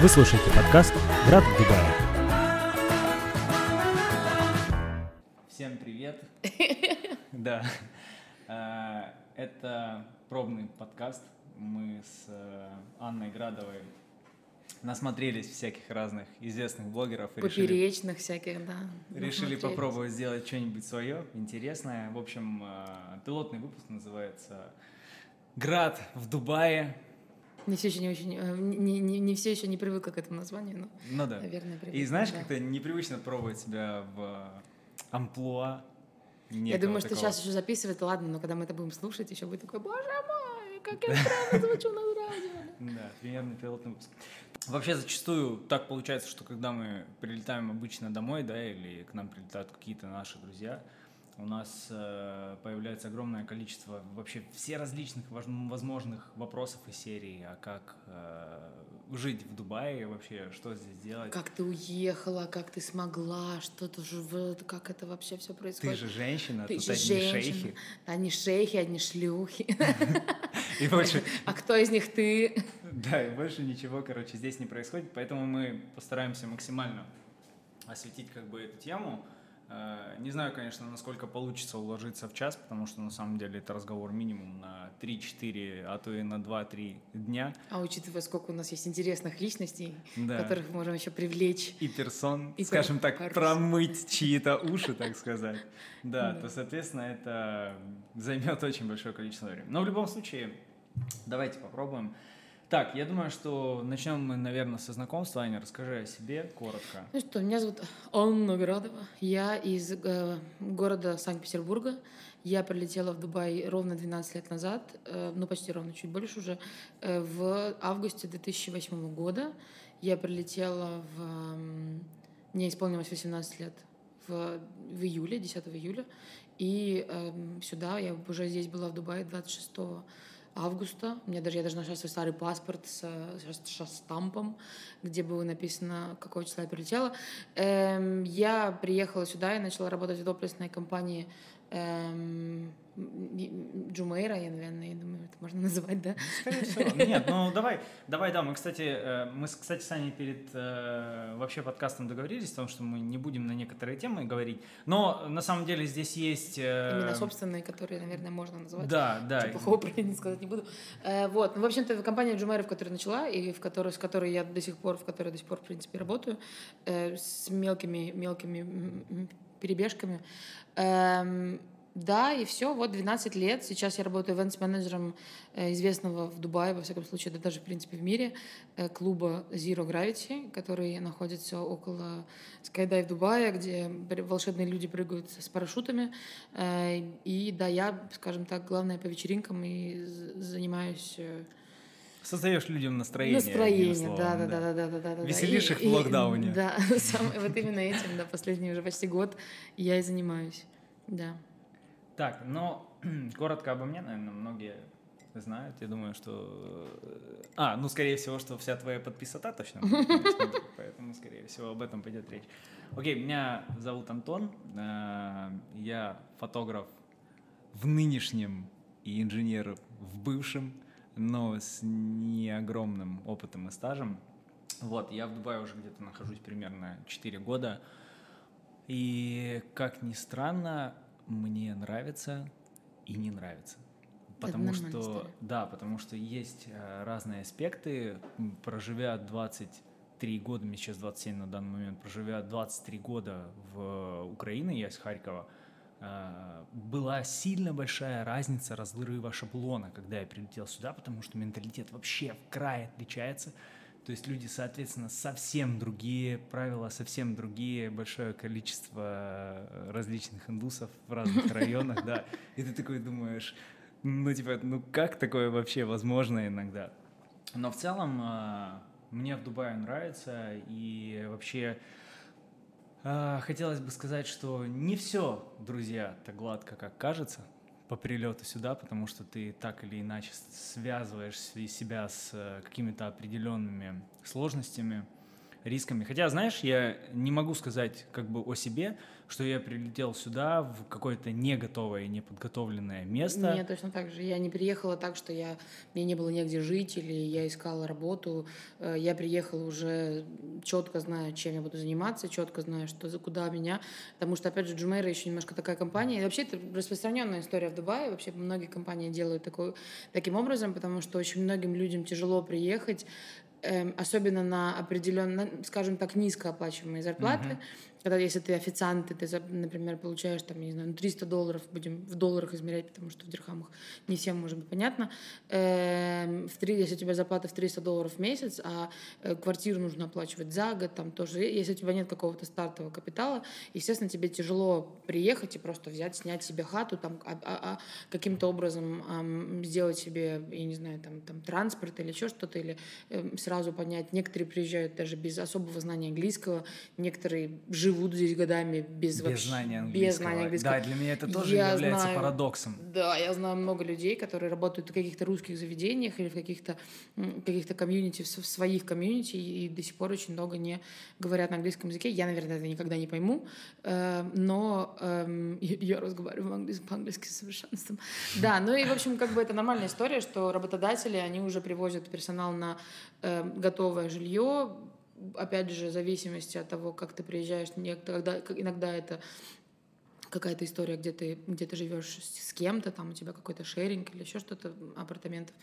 Вы слушаете подкаст «Брат в Дубае». Всем привет. Да. А, Это пробный подкаст. Мы с э, Анной Градовой насмотрелись всяких разных известных блогеров и решили, Поперечных всяких, да. решили насмотрелись. попробовать сделать что-нибудь свое, интересное. В общем, э, пилотный выпуск называется «Град в Дубае». Не все еще не очень, э, не, не, не все еще не привыкла к этому названию, но, Ну да. наверное, привыкла. И знаешь, да. как-то непривычно пробовать себя в амплуа. Я думаю, что такого. сейчас еще записывать, ладно, но когда мы это будем слушать, еще будет такой, боже мой, как я странно звучу на радио. Да, примерно пилотный выпуск. Вообще зачастую так получается, что когда мы прилетаем обычно домой, да, или к нам прилетают какие-то наши друзья, у нас э, появляется огромное количество вообще все различных возможных вопросов из серии, а как э, жить в Дубае вообще, что здесь делать. Как ты уехала, как ты смогла, что ты живет, как это вообще все Ты происходит. же женщина, Ты тут же одни женщина. шейхи. Одни шейхи, одни шлюхи. И больше, А кто из них ты? Да, и больше ничего, короче, здесь не происходит, поэтому мы постараемся максимально осветить как бы эту тему. Э, Не знаю, конечно, насколько получится уложиться в час, потому что на самом деле это разговор минимум на 3-4, а то и на 2-3 дня. А учитывая, сколько у нас есть интересных личностей, Да. которых мы можем еще привлечь. И персон, И скажем так, перс. промыть чьи-то уши, так сказать. Да. то, соответственно, это займет очень большое количество времени. Но в любом случае, давайте попробуем. Так, я думаю, что начнем мы, наверное, со знакомства. Аня, расскажи о себе коротко. Ну что, меня зовут Анна Градова. Я из э, города Санкт-Петербурга. Я прилетела в Дубай ровно 12 лет назад, э, ну почти ровно, чуть больше уже, э, в августе 2008 года. Я прилетела в... м, Мне исполнилось 18 лет в, в июле, 10 июля. И эм, сюда я уже здесь была в Дубае 26 августа. У меня даже, я даже нашла свой старый паспорт с, с- с штампом, где было написано, какого числа я прилетела. Эм, я приехала сюда и начала работать в доплесной компании эм, Джумейра, я, наверное, я думаю, это можно называть, да? Скорее всего. Нет, ну давай, давай, да, мы, кстати, э, мы, кстати, с Аней перед э, вообще подкастом договорились о том, что мы не будем на некоторые темы говорить, но на самом деле здесь есть... э, Именно собственные, которые, наверное, можно называть. Да, да. Ничего плохого про них сказать не буду. Э, вот, ну, в общем-то, компания Джумейра, в которой начала, и в которой, с которой я до сих пор, в которой до сих пор, в принципе, работаю, э, с мелкими, мелкими перебежками. Эм, да, и все, вот 12 лет. Сейчас я работаю ивент-менеджером э, известного в Дубае, во всяком случае, да даже, в принципе, в мире, э, клуба Zero Gravity, который находится около Skydive Дубая, где волшебные люди прыгают с парашютами. Э, И да, я, скажем так, главное по вечеринкам и занимаюсь Создаешь людям настроение. настроение, словом, да, да, да, да, да, да, да, да. Веселишь И- их в и- локдауне. Да, вот именно этим, да, последний уже почти год я и занимаюсь, да. Так, ну, коротко обо мне, наверное, многие знают. Я думаю, что... э, А, ну, скорее всего, что вся твоя подписота точно. будет Поэтому, скорее всего, об этом пойдет речь. Окей, меня зовут Антон. э, Я фотограф в нынешнем и инженер в бывшем, но с не огромным опытом и стажем. Вот, я в Дубае уже где-то нахожусь примерно 4 года. И, как ни странно, мне нравится и не нравится. Потому что, история. да, потому что есть э, разные аспекты. Проживя 23 года, мне сейчас 27 на данный момент, проживя 23 года в Украине, я из Харькова, э, была сильно большая разница разрыва шаблона, когда я прилетел сюда, потому что менталитет вообще в край отличается. То есть люди, соответственно, совсем другие, правила совсем другие, большое количество э, различных индусов в разных районах, да. И ты такой думаешь, ну типа, ну как такое вообще возможно иногда? Но в целом э, мне в Дубае нравится, и вообще хотелось бы сказать, что не все, друзья, так гладко, как кажется по прилету сюда, потому что ты так или иначе связываешь себя с э, какими-то определенными сложностями, рисками. Хотя, знаешь, я не могу сказать как бы о себе, что я прилетел сюда в какое-то не готовое, не подготовленное место. Нет, точно так же. Я не приехала так, что я, мне не было негде жить, или я искала работу. Э, я приехала уже четко зная, чем я буду заниматься, четко зная, что за куда меня. Потому что, опять же, Джумейра еще немножко такая компания. И вообще, это распространенная история в Дубае. Вообще, многие компании делают такой, таким образом, потому что очень многим людям тяжело приехать, особенно на определенно, скажем так, низкооплачиваемые зарплаты. Mm-hmm когда если ты официант, и ты, например, получаешь там, не знаю, 300 ну, долларов, будем в долларах измерять, потому что в дирхамах не всем может быть понятно, э, в 3, если у тебя зарплата в 300 долларов в месяц, а э, квартиру нужно оплачивать за год, там тоже, если у тебя нет какого-то стартового капитала, естественно, тебе тяжело приехать и просто взять, снять себе хату, там, а, а, а каким-то образом э, сделать себе, я не знаю, там, там транспорт или еще что-то, или э, сразу понять. Некоторые приезжают даже без особого знания английского, некоторые живут живут здесь годами без, без вообще, знания английского. Без знания английского. Да, для меня это тоже я является знаю, парадоксом. Да, я знаю много людей, которые работают в каких-то русских заведениях или в каких-то каких-то комьюнити, в своих комьюнити, и до сих пор очень много не говорят на английском языке. Я, наверное, это никогда не пойму, э, но эм, я разговариваю по-английски с совершенством. Да, ну и, в общем, как бы это нормальная история, что работодатели, они уже привозят персонал на э, готовое жилье, опять же, в зависимости от того, как ты приезжаешь, иногда, иногда это какая-то история, где ты, где ты живешь с кем-то, там у тебя какой-то шеринг или еще что-то апартаментов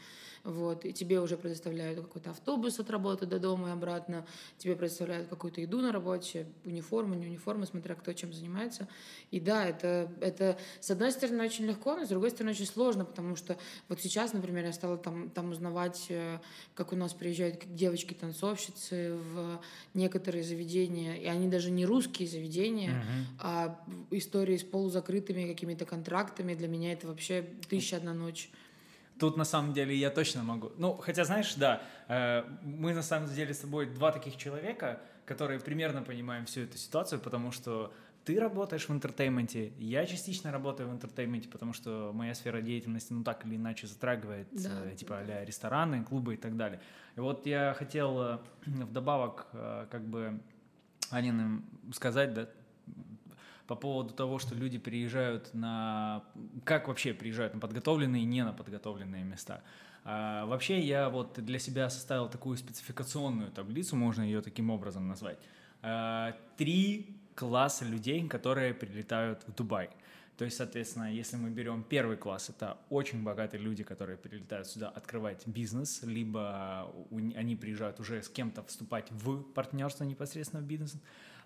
вот, и тебе уже предоставляют какой-то автобус от работы до дома и обратно, тебе предоставляют какую-то еду на работе, униформу, не униформу, смотря кто чем занимается. И да, это, это с одной стороны очень легко, но с другой стороны очень сложно, потому что вот сейчас, например, я стала там, там узнавать, э, как у нас приезжают девочки-танцовщицы в некоторые заведения, и они даже не русские заведения, uh-huh. а истории с полузакрытыми какими-то контрактами, для меня это вообще тысяча одна ночь. Тут на самом деле я точно могу. Ну, хотя, знаешь, да, э, мы на самом деле с тобой два таких человека, которые примерно понимаем всю эту ситуацию, потому что ты работаешь в entertainment е, я частично работаю в entertainment е, потому что моя сфера деятельности, ну, так или иначе затрагивает, да, э, типа, да. рестораны, клубы и так далее. И вот я хотел э, вдобавок, э, как бы, Аниным сказать, да, по поводу того, что люди приезжают на... Как вообще приезжают на подготовленные и не на подготовленные места? А, вообще я вот для себя составил такую спецификационную таблицу, можно ее таким образом назвать. А, три класса людей, которые прилетают в Дубай. То есть, соответственно, если мы берем первый класс, это очень богатые люди, которые прилетают сюда открывать бизнес, либо они приезжают уже с кем-то вступать в партнерство непосредственно в бизнес.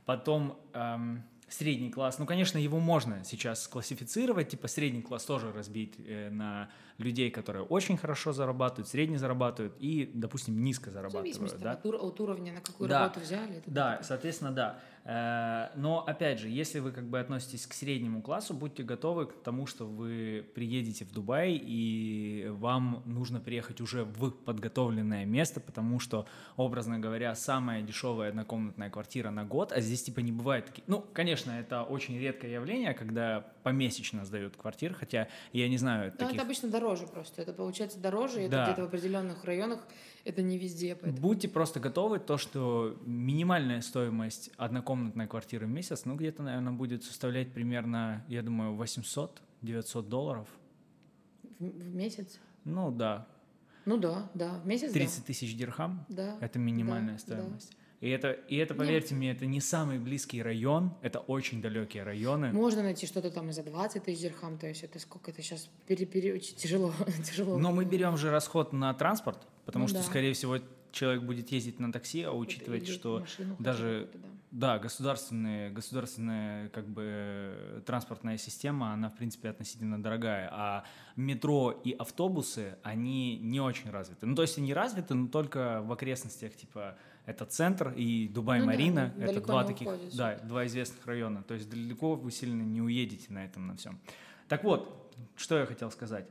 Потом эм, средний класс, ну, конечно, его можно сейчас классифицировать, типа средний класс тоже разбить э, на людей, которые очень хорошо зарабатывают, средне зарабатывают и, допустим, низко зарабатывают. В зависимости да? от, от уровня, на какую да. работу взяли. Да, так. соответственно, да. Э, но, опять же, если вы как бы относитесь к среднему классу, будьте готовы к тому, что вы приедете в Дубай, и вам нужно приехать уже в подготовленное место, потому что, образно говоря, самая дешевая однокомнатная квартира на год, а здесь типа не бывает таких... Ну, конечно, это очень редкое явление, когда помесячно сдают квартиры, хотя я не знаю таких... это обычно дороже просто, это получается дороже, это да. где-то в определенных районах, это не везде. Поэтому... Будьте просто готовы, то, что минимальная стоимость однокомнатной квартиры в месяц, ну, где-то, наверное, будет составлять примерно, я думаю, 800-900 долларов. В, в месяц? Ну, да. Ну да, да, в месяц 30 тысяч дирхам, да. это минимальная да, стоимость. Да. И это, и это, поверьте Нет. мне, это не самый близкий район, это очень далекие районы. Можно найти что-то там и за 20 тысяч дирхам, то есть это сколько это сейчас пере, пере, тяжело, тяжело. Но мы берем же расход на транспорт, потому ну, что, да. скорее всего, человек будет ездить на такси, а учитывать, что даже да. да, государственные, государственная как бы транспортная система, она в принципе относительно дорогая, а метро и автобусы, они не очень развиты. Ну то есть они развиты, но только в окрестностях типа это центр и Дубай-Марина. Ну, да, это два таких, уходишь. да, два известных района. То есть далеко вы сильно не уедете на этом на всем. Так вот, что я хотел сказать.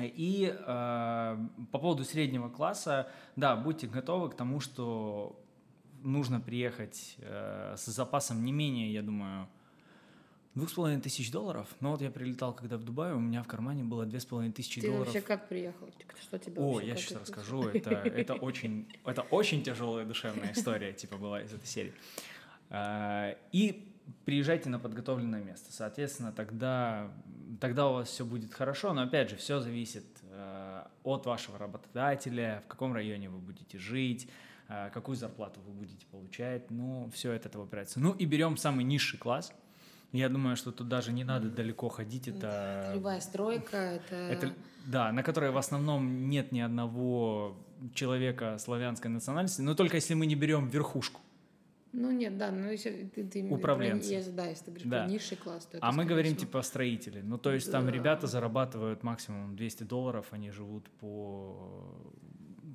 И э, по поводу среднего класса, да, будьте готовы к тому, что нужно приехать э, с запасом не менее, я думаю, Двух с половиной тысяч долларов. Но вот я прилетал, когда в Дубай, у меня в кармане было две с половиной тысячи Ты долларов. вообще как приехал? Что тебе О, я сейчас это- расскажу. Это, это очень, это очень тяжелая душевная история, типа была из этой серии. А, И приезжайте на подготовленное место. Соответственно, тогда, тогда у вас все будет хорошо. Но опять же, все зависит э, от вашего работодателя, в каком районе вы будете жить, э, какую зарплату вы будете получать. Ну, все это этого опирается. Ну и берем самый низший класс. Я думаю, что тут даже не надо далеко ходить. Это Это любая стройка, это... это, да, на которой в основном нет ни одного человека славянской национальности, но только если мы не берем верхушку. Ну нет, да, ну если ты, ты Управленцы. про- да, если ты говоришь Да. про низший класс, то это А мы говорим всего. типа строители. Ну, то есть там Да. ребята зарабатывают максимум 200 долларов, они живут по,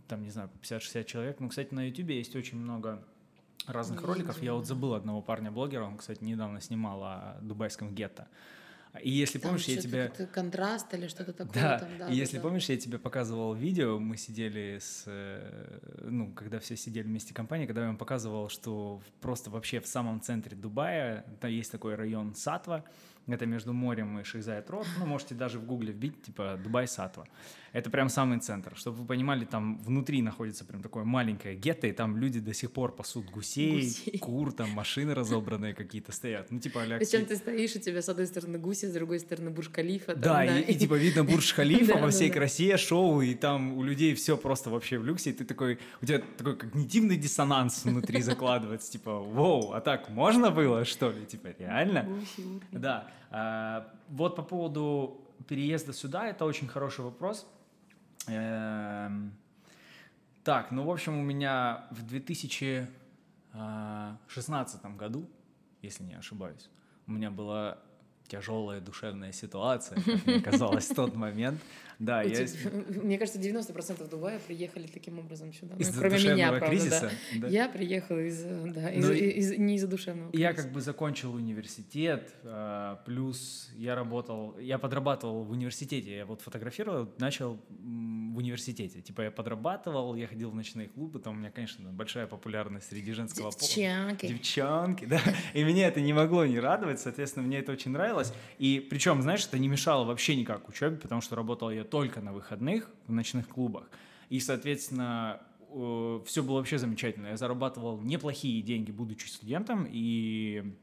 там, не знаю, по 50-60 человек. Ну, кстати, на YouTube есть очень много разных Я роликов. Я вот забыл одного парня-блогера, он, кстати, недавно снимал о дубайском гетто. И если Там помнишь, я тебе... контраст или что-то такое Да, там, да. и если да. помнишь, я тебе показывал видео, мы сидели с, э, ну, когда все сидели вместе компании, когда я вам показывал, что в- просто вообще в самом центре Дубая, там есть такой район Сатва, это между морем и Шейзайт Рот, ну, можете даже в гугле вбить, типа, Дубай Сатва. Это прям самый центр. Чтобы вы понимали, там внутри находится прям такое маленькое гетто, и там люди до сих пор пасут гусей, Гусей. кур, там машины разобранные какие-то стоят. Ну, типа, а Причем ты стоишь, у тебя с одной стороны гуси, с другой стороны Бурж-Калифа. там, Да, и, и типа видно Бурж-Халифа Да, во да, всей да. красе, шоу, и там у людей все просто вообще в люксе, и ты такой, у тебя такой когнитивный диссонанс внутри закладывается, типа, воу, а так можно было, что ли, типа, реально? Да, вот по поводу переезда сюда, это очень хороший вопрос. Эм, Так, ну, в общем, у меня в 2016 году, если не ошибаюсь, у меня была тяжелая душевная ситуация, как мне казалось в тот момент. Да, У я тебя- Мне кажется, 90% Дубая приехали таким образом сюда. Ну, из-за кроме меня, правда, кризиса. да. да. Я приехала из, да, из, Ну и- из- не из-за душевного Я кризиса. как бы закончил университет, а, плюс я работал, я подрабатывал в университете, я вот фотографировал, начал в университете, типа я подрабатывал, я ходил в ночные клубы, там у меня, конечно, большая популярность среди женского пола. Девчонки. Девчонки, да. И меня это не могло не радовать, соответственно, мне это очень нравилось. И причем, знаешь, это не мешало вообще никак учебе, потому что работал я только на выходных в ночных клубах. И, соответственно, все было вообще замечательно. Я зарабатывал неплохие деньги, будучи студентом, и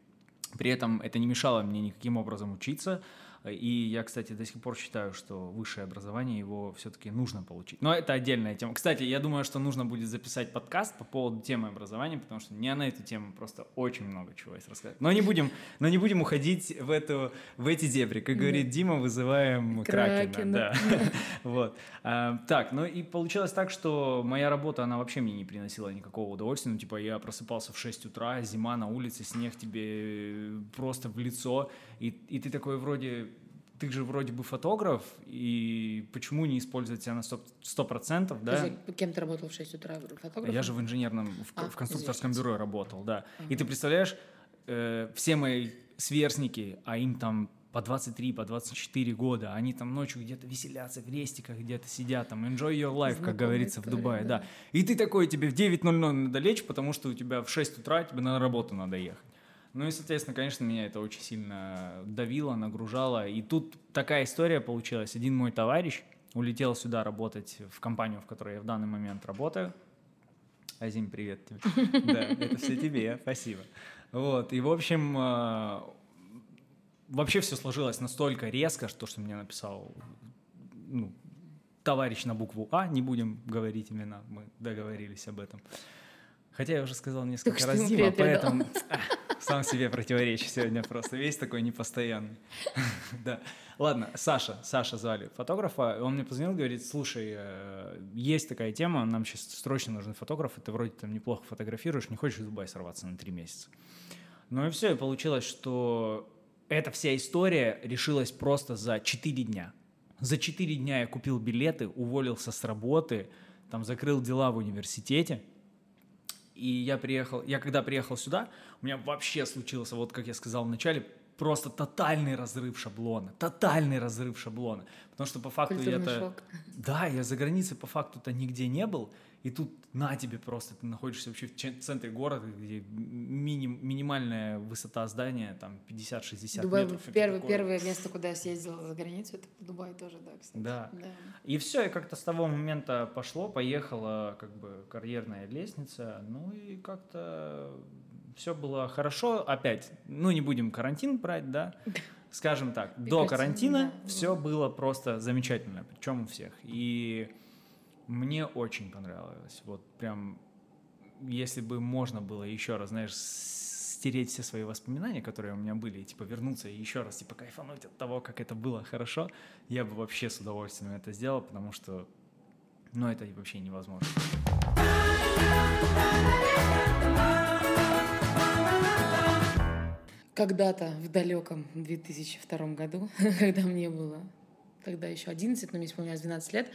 при этом это не мешало мне никаким образом учиться. И я, кстати, до сих пор считаю, что высшее образование его все-таки нужно получить. Но это отдельная тема. Кстати, я думаю, что нужно будет записать подкаст по поводу темы образования, потому что мне на эту тему просто очень много чего есть рассказать. Но не будем, но не будем уходить в, эту, в эти дебри. Как говорит Дима, вызываем Кракена. Кракена. Да. Вот. А, Так, ну и получилось так, что моя работа, она вообще мне не приносила никакого удовольствия. Ну, типа, я просыпался в 6 утра, зима на улице, снег тебе просто в лицо, и, и ты такой вроде, ты же вроде бы фотограф, и почему не использовать себя на 100%, 100% да? Подожди, кем ты работал в 6 утра? Фотографом? Я же в инженерном, в, А, в конструкторском извините. бюро работал, да. И ты представляешь, э, все мои сверстники, а им там по 23, по 24 года, они там ночью где-то веселятся, в рестиках где-то сидят, там, enjoy your life, как говорится в история, Дубае, да. да. И ты такой, тебе в 9.00 надо лечь, потому что у тебя в 6 утра тебе на работу надо ехать. Ну и, соответственно, конечно, меня это очень сильно давило, нагружало. И тут такая история получилась. Один мой товарищ улетел сюда работать в компанию, в которой я в данный момент работаю. Азим, привет тебе. Да, это все тебе, спасибо. Вот, и, в общем, э, вообще все сложилось настолько резко, что, что мне написал ну, товарищ на букву А, не будем говорить имена, мы договорились об этом. Хотя я уже сказал несколько что раз Дима, поэтому сам себе противоречу сегодня просто. Весь такой непостоянный. Да. Ладно, Саша, Саша звали фотографа. Он мне позвонил, говорит, слушай, э, есть такая тема, нам сейчас срочно нужен фотограф, и ты вроде там неплохо фотографируешь, не хочешь в Дубай сорваться на три месяца. Ну и все, и получилось, что эта вся история решилась просто за 4 дня. За 4 дня я купил билеты, уволился с работы, там закрыл дела в университете. И я приехал, я когда приехал сюда, у меня вообще случился, вот как я сказал в начале, просто тотальный разрыв шаблона, тотальный разрыв шаблона. Потому что по факту шок. Да, я за границей по факту-то нигде не был, и тут на тебе просто, ты находишься вообще в центре города, где миним- минимальная высота здания, там 50-60 Дубай метров. первое, первое место, куда я съездила за границу, это Дубай тоже, да, кстати. Да. Да. И все, и как-то с того момента пошло, поехала как бы карьерная лестница, ну и как-то все было хорошо. Опять, ну не будем карантин брать, да, скажем так, до карантина все было просто замечательно, причем у всех. И мне очень понравилось, вот прям, если бы можно было еще раз, знаешь, стереть все свои воспоминания, которые у меня были, и типа вернуться и еще раз типа кайфануть от того, как это было хорошо, я бы вообще с удовольствием это сделал, потому что, ну, это вообще невозможно. Когда-то в далеком 2002 году, когда мне было тогда еще 11, но мне исполнялось 12 лет,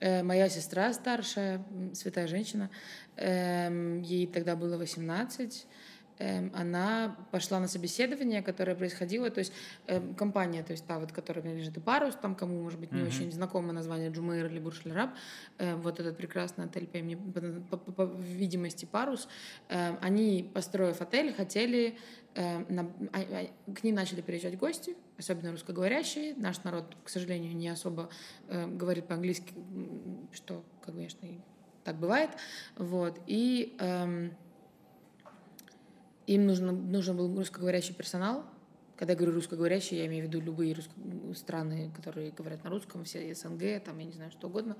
э, моя сестра старшая, святая женщина, эм, ей тогда было 18, эм, она пошла на собеседование, которое происходило, то есть эм, компания, то есть та вот, которая принадлежит Парус, там кому, может быть, не Мгм. очень знакомо название Джумейр или Бурж-Аль-Араб, э, вот этот прекрасный отель по, имени- по- по- по видимости Парус, они, построив отель, хотели а- а- к ним начали приезжать гости, особенно русскоговорящие. Наш народ, к сожалению, не особо говорит по-английски, что, конечно, так бывает. Вот. И эм, им нужно, нужен был русскоговорящий персонал. Когда я говорю русскоговорящие, я имею в виду любые русско- страны, которые говорят на русском, все СНГ, там, я не знаю, что угодно.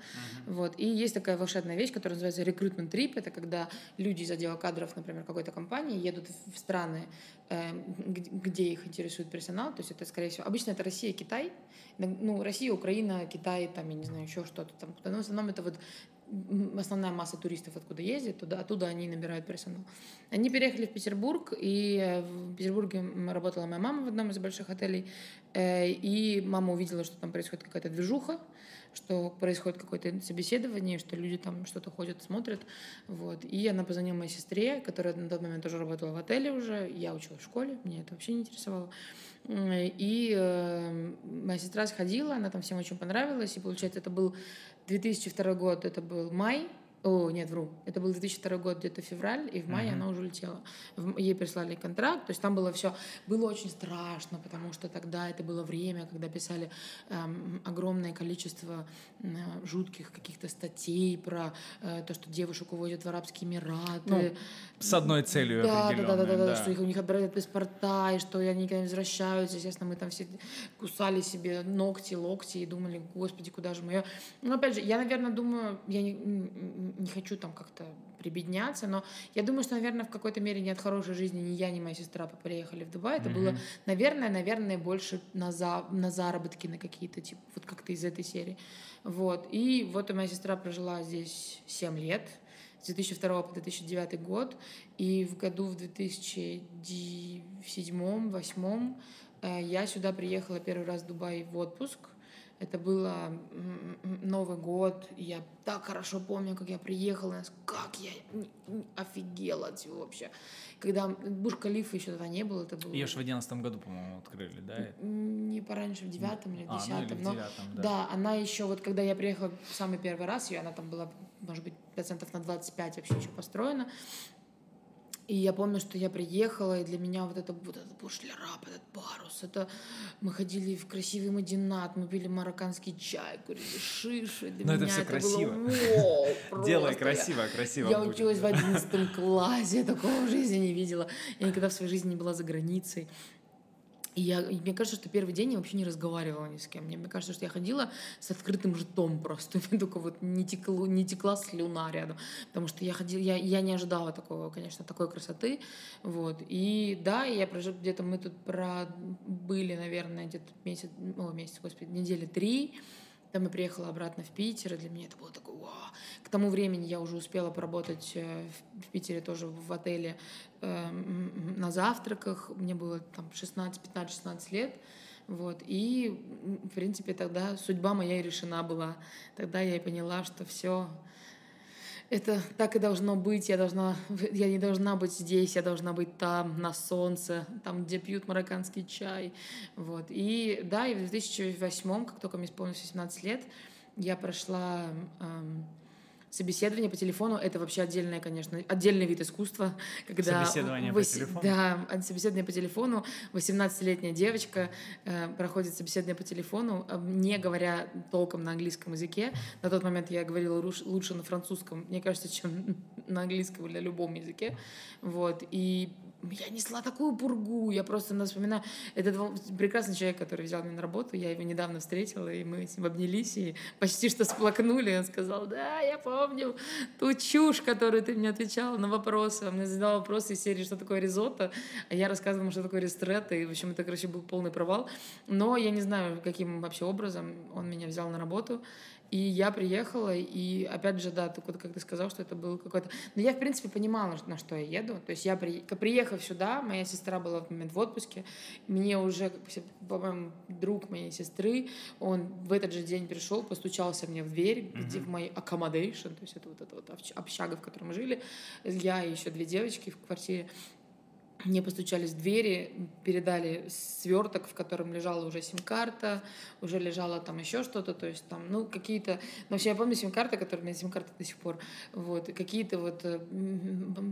Вот. И есть такая волшебная вещь, которая называется рекрутмент трип. Это когда люди из отдела кадров, например, какой-то компании едут в- страны, э, где, их интересует персонал. То есть это, скорее всего, обычно это Россия, Китай. Ну, Россия, Украина, Китай, там, я не знаю, еще что-то там. Но в основном это вот основная масса туристов откуда ездит, туда, оттуда они набирают персонал. Они переехали в Петербург, и э, в Петербурге работала моя мама в одном из больших отелей, э, и мама увидела, что там происходит какая-то движуха, что происходит какое-то собеседование, что люди там что-то ходят, смотрят. Вот. И она позвонила моей сестре, которая на тот момент тоже работала в отеле уже. Я училась в школе, меня это вообще не интересовало. И э, моя сестра сходила, она там всем очень понравилась. И получается, это был 2002 год, это был май. О, нет, вру. Это был 2002 год, где-то февраль, и в мае Мгм. она уже улетела. Ей прислали контракт, то есть там было все... Было очень страшно, потому что тогда это было время, когда писали эм, огромное количество э, жутких каких-то статей про э, то, что девушек увозят в Арабские Эмираты. Ну, С одной целью Да, да, да, да, да, да, что их, у них отбирают паспорта, и что они никогда не возвращаются. Естественно, мы там все кусали себе ногти, локти и думали, господи, куда же мое. Но опять же, я, наверное, думаю, я не, не хочу там как-то прибедняться, но я думаю, что, наверное, в какой-то мере не от хорошей жизни ни я, ни моя сестра приехали в Дубай. Это было, Мгм. наверное, наверное, больше на, за, на заработки, на какие-то, типа, вот как-то из этой серии. Вот. И вот моя сестра прожила здесь 7 лет, с 2002 по 2009 год, и в году в 2007-2008 я сюда приехала первый раз в Дубай в отпуск. Это было Новый год, и я так хорошо помню, как я приехала, как я офигела от всего вообще. Когда Буш-Калифа еще тогда не было, это было... Ее ж в одиннадцатом году, по-моему, открыли, да? Не пораньше, в девятом или в А, ну десятом. девятом, да. да, она еще, вот когда я приехала в самый первый раз, ее она там была, может быть, процентов на 25 вообще еще построена. И я помню, что я приехала, и для меня вот это вот этот бушлярап, этот парус, это мы ходили в красивый Мадинат, мы пили марокканский чай, курили шиши. Для Но это меня всё было красиво. вау, Делай просто. Я- красиво, красиво Я будет, училась в да. 11 классе, я такого в жизни не видела. Я никогда в своей жизни не была за границей. И, я, и мне кажется, что первый день я вообще не разговаривала ни с кем. Мне, мне кажется, что я ходила с открытым ртом просто. Меня только вот не, текло, не текла слюна рядом. Потому что я ходила, я, я не ожидала такого, конечно, такой красоты. Вот. И да, я прожил где-то, мы тут пробыли, наверное, где-то месяц, о, месяц, господи, недели три. Потом я приехала обратно в Питер, и для меня это было такое, вау. К тому времени я уже успела поработать э, в Питере тоже в отеле на завтраках. Мне было там 16, 15, 16 лет. Вот. И, в принципе, тогда судьба моя и решена была. Тогда я и поняла, что все, это так и должно быть, я должна, я не должна быть здесь, я должна быть там, на солнце, там, где пьют марокканский чай, вот. И да, и в 2008, как только мне исполнилось 18 лет, я прошла эм, Собеседование по телефону — это вообще отдельное, конечно, отдельный вид искусства. Когда собеседование 8, по телефону? Да, собеседование по телефону. 18-летняя девочка э, проходит собеседование по телефону, э, не говоря толком на английском языке. На тот момент я говорила лучше на французском, мне кажется, чем на английском или на любом языке. Вот. И я несла такую пургу, я просто ну, вспоминаю. Это прекрасный человек, который взял меня на работу, я его недавно встретила, и мы с ним обнялись, и почти что сплакнули. Он сказал, да, я помню ту чушь, которую ты мне отвечала на вопросы. Он мне задал вопросы из серии, что такое ризотто, а я рассказывала, что такое ристретто, и, в общем, это, короче, был полный провал. Но я не знаю, каким вообще образом он меня взял на работу, и я приехала, и опять же, да, ты, как ты сказал, что это был какой-то... Но я, в принципе, понимала, на что я еду. То есть я, при... приехав сюда, моя сестра была в момент в отпуске, мне уже, по-моему, друг моей сестры, он в этот же день пришел, постучался мне в дверь, mm-hmm. где в мой accommodation, то есть это вот эта вот общага, в которой мы жили, я и еще две девочки в квартире, мне постучались в двери, передали сверток, в котором лежала уже сим-карта, уже лежала там еще что-то, то есть там, ну, какие-то... Ну, вообще я помню сим-карта, которая у меня сим-карта до сих пор, вот, какие-то вот, э,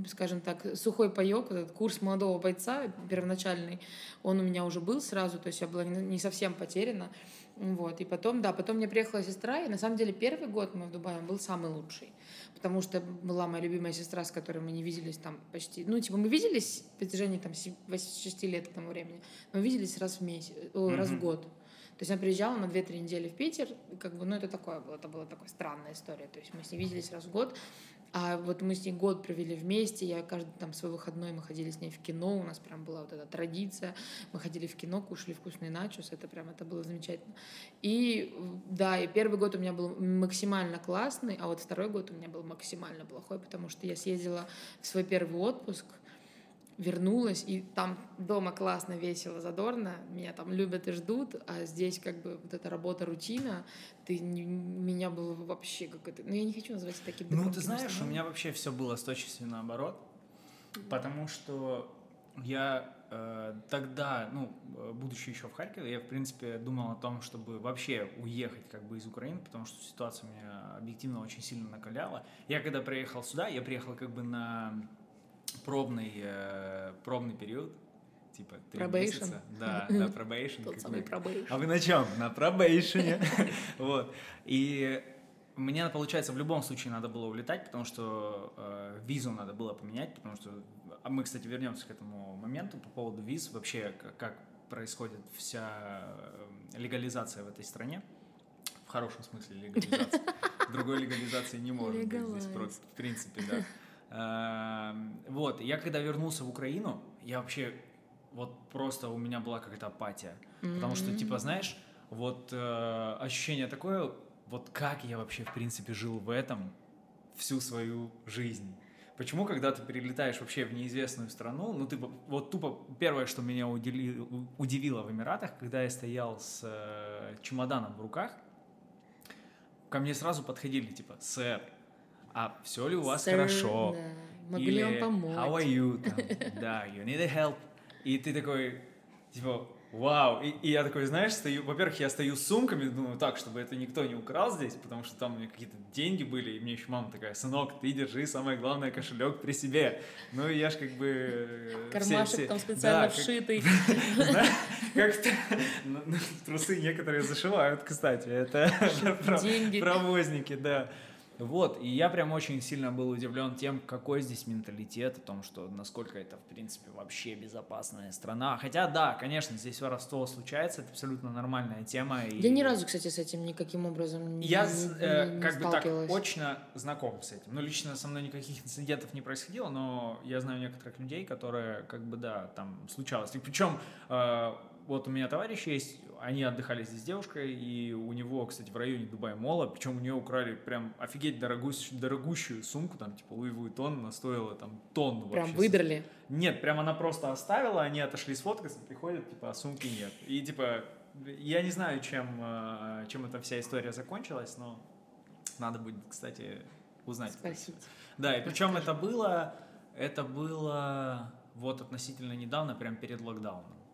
скажем так, сухой паек, этот курс молодого бойца первоначальный, он у меня уже был сразу, то есть я была не совсем потеряна, вот, и потом, да, потом мне приехала сестра, и на самом деле первый год мы в Дубае был самый лучший потому что была моя любимая сестра, с которой мы не виделись там почти... Ну, типа, мы виделись в протяжении там 6 лет к тому времени, но виделись раз в месяц, mm-hmm. раз в год. То есть она приезжала на 2-3 недели в Питер, как бы, ну, это такое было, это была такая странная история. То есть мы с ней виделись раз в год, а вот мы с ней год провели вместе, я каждый там свой выходной, мы ходили с ней в кино, у нас прям была вот эта традиция, мы ходили в кино, кушали вкусные начос, это прям, это было замечательно. И да, и первый год у меня был максимально классный, а вот второй год у меня был максимально плохой, потому что я съездила в свой первый отпуск, вернулась, и там дома классно, весело, задорно, меня там любят и ждут, а здесь как бы вот эта работа, рутина, ты не, меня было вообще как это... Ну, я не хочу называть это таким... Ну, ты знаешь, у меня вообще все было с точностью наоборот, потому что я э, тогда, ну, будучи еще в Харькове, я, в принципе, думал о том, чтобы вообще уехать как бы из Украины, потому что ситуация меня объективно очень сильно накаляла. Я когда приехал сюда, я приехал как бы на пробный, э, пробный период, типа три probation. месяца. Да, да, probation. Тот самый probation. А вы на чем? На пробейшене. вот. И мне, получается, в любом случае надо было улетать, потому что э, визу надо было поменять, потому что... А мы, кстати, вернемся к этому моменту по поводу виз, вообще, как, как происходит вся э, легализация в этой стране. В хорошем смысле легализация. Другой легализации не может быть здесь, в принципе, да. Эм, вот, я когда вернулся в Украину, я вообще, вот просто у меня была какая-то апатия. Mm-hmm. Потому что, типа, знаешь, вот э, ощущение такое, вот как я вообще, в принципе, жил в этом всю свою жизнь. Почему, когда ты перелетаешь вообще в неизвестную страну, ну ты вот тупо первое, что меня удивило, удивило в Эмиратах, когда я стоял с э, чемоданом в руках, ко мне сразу подходили типа, сэр, а все ли у вас Sir, хорошо? Да. Могу ли вам помочь? How are you? Там, да, you need help. И ты такой, типа, вау. И, и я такой, знаешь, стою, во-первых, я стою с сумками, думаю, так, чтобы это никто не украл здесь, потому что там у меня какие-то деньги были, и мне еще мама такая, сынок, ты держи, самое главное, кошелек при себе. Ну, и я ж как бы... Э, Кармашек все, все... там специально да, вшитый. Как-то ну, ну, трусы некоторые зашивают, кстати, это провозники, да. Вот, и я прям очень сильно был удивлен тем, какой здесь менталитет, о том, что насколько это, в принципе, вообще безопасная страна. Хотя, да, конечно, здесь воровство случается, это абсолютно нормальная тема. И... Я ни разу, кстати, с этим никаким образом не Я не, э, не как бы так очно знаком с этим. Ну, лично со мной никаких инцидентов не происходило, но я знаю некоторых людей, которые, как бы, да, там случалось. И причем, э, вот у меня товарищ есть, они отдыхали здесь с девушкой, и у него, кстати, в районе Дубай Мола, причем у нее украли прям офигеть дорогущую, дорогущую сумку, там, типа, Луи Вуитон, она стоила там тонну Прям вообще. выдрали? Нет, прям она просто оставила, они отошли сфоткаться, приходят, типа, а сумки нет. И, типа, я не знаю, чем, э, чем эта вся история закончилась, но надо будет, кстати, узнать. Спросите. Да, и причем это было, это было вот относительно недавно, прям перед локдауном.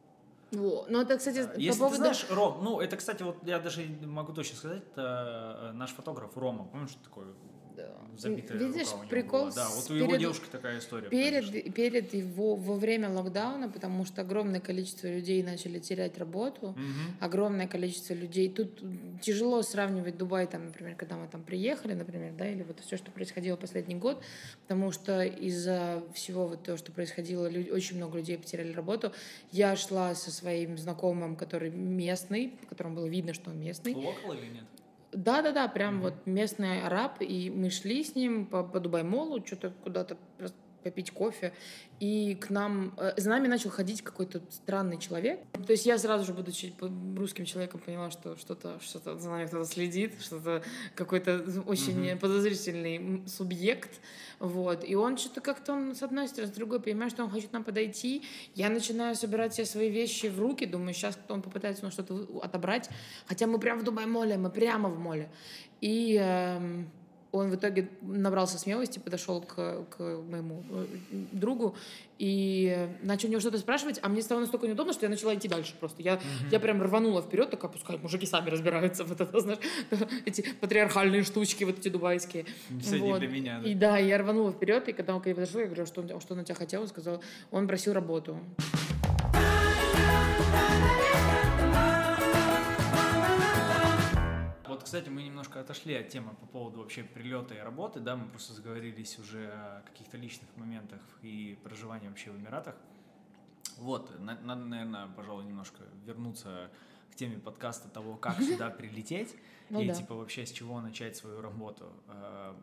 Во. Ну, это, кстати, по Если поводу... ты знаешь, Ром, ну это, кстати, вот я даже могу точно сказать, это э, наш фотограф Рома, помнишь, что такое Да. Забитая Видишь, рука у него прикол была? Да, вот у его перед- девушки такая история. Перед, перед его, во время локдауна, потому что огромное количество людей начали терять работу, Мгм. огромное количество людей. Тут тяжело сравнивать Дубай, там, например, когда мы там приехали, например, да, или вот все, что происходило последний год, потому что из-за всего вот того, что происходило, лю- очень много людей потеряли работу. Я шла со своим знакомым, который местный, по которому было видно, что он местный. Локал или нет? Да, да, да, прям Мгм. вот местный араб, и мы шли с ним по, по Дубай-молу, что-то куда-то просто попить кофе, и к нам, э, за нами начал ходить какой-то странный человек. То есть я сразу же, будучи русским человеком, поняла, что что-то что за нами кто-то следит, что-то какой-то очень Мгм. подозрительный м, субъект, вот. И он что-то как-то, он с одной стороны, с другой, понимает, что он хочет нам подойти. Я начинаю собирать все свои вещи в руки, думаю, сейчас он попытается у нас что-то отобрать. Хотя мы прямо в Дубай-моле, мы прямо в моле. И эм, он в итоге набрался смелости, подошел к, к моему э, другу и начал у него что-то спрашивать, а мне стало настолько неудобно, что я начала идти дальше просто. Я, я прям рванула вперед, такая, пускай мужики сами разбираются, вот это, знаешь, эти патриархальные штучки, вот эти дубайские. Сегодня Вот. для меня. да. И да, я рванула вперед, и когда он ко мне подошел, я говорю, что он, что он от тебя хотел, он сказал, он просил работу. Кстати, мы немножко отошли от темы по поводу вообще прилета и работы, да, мы просто заговорились уже о каких-то личных моментах и проживании вообще в Эмиратах. Вот, на- надо, наверное, пожалуй, немножко вернуться к теме подкаста того, как сюда прилететь Ну и да. типа вообще с чего начать свою работу. Э,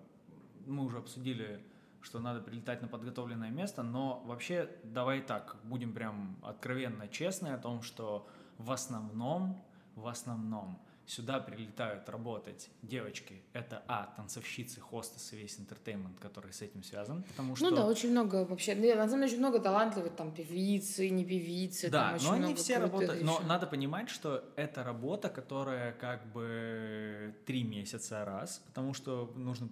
Мы уже обсудили, что надо прилетать на подготовленное место, но вообще давай так, будем прям откровенно честны о том, что в основном, в основном сюда прилетают работать девочки. Это, а, танцовщицы, хостесы, весь интертеймент, который с этим связан, потому что... Ну да, очень много вообще. Ну, на самом деле очень много талантливых, там, певицы, не певицы. Да, там но они все работают. Но ещё. надо понимать, что это работа, которая как бы три месяца раз, потому что нужно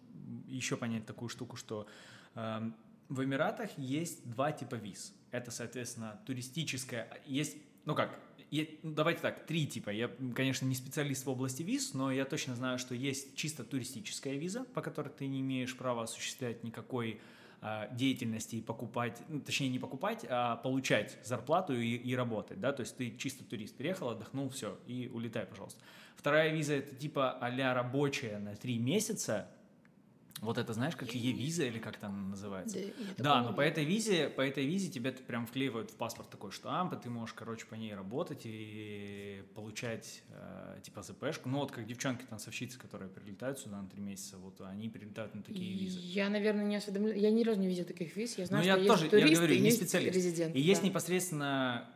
еще понять такую штуку, что эм, в Эмиратах есть два типа виз. Это, соответственно, туристическая, есть, ну как, е- ну, давайте так, три типа. Я, конечно, не специалист в области виз, но я точно знаю, что есть чисто туристическая виза, по которой ты не имеешь права осуществлять никакой а, деятельности и покупать, ну, точнее не покупать, а получать зарплату и, и работать, да, то есть ты чисто турист, приехал, отдохнул, все, и улетай, пожалуйста. Вторая виза это типа а-ля рабочая на три месяца, вот это знаешь, как Е-виза или как там называется? Да, Да, но по этой визе, по этой визе тебе прям вклеивают в паспорт такой штамп, и ты можешь, короче, по ней работать и получать э, типа ЗПшку. Ну вот как девчонки танцовщицы, которые прилетают сюда на три месяца, вот они прилетают на такие визы. Я, наверное, не осведомлена. Я ни разу не видела таких виз. Я знаю, Ну, я что тоже, есть я говорю, не есть специалист. резидент. И есть да. непосредственно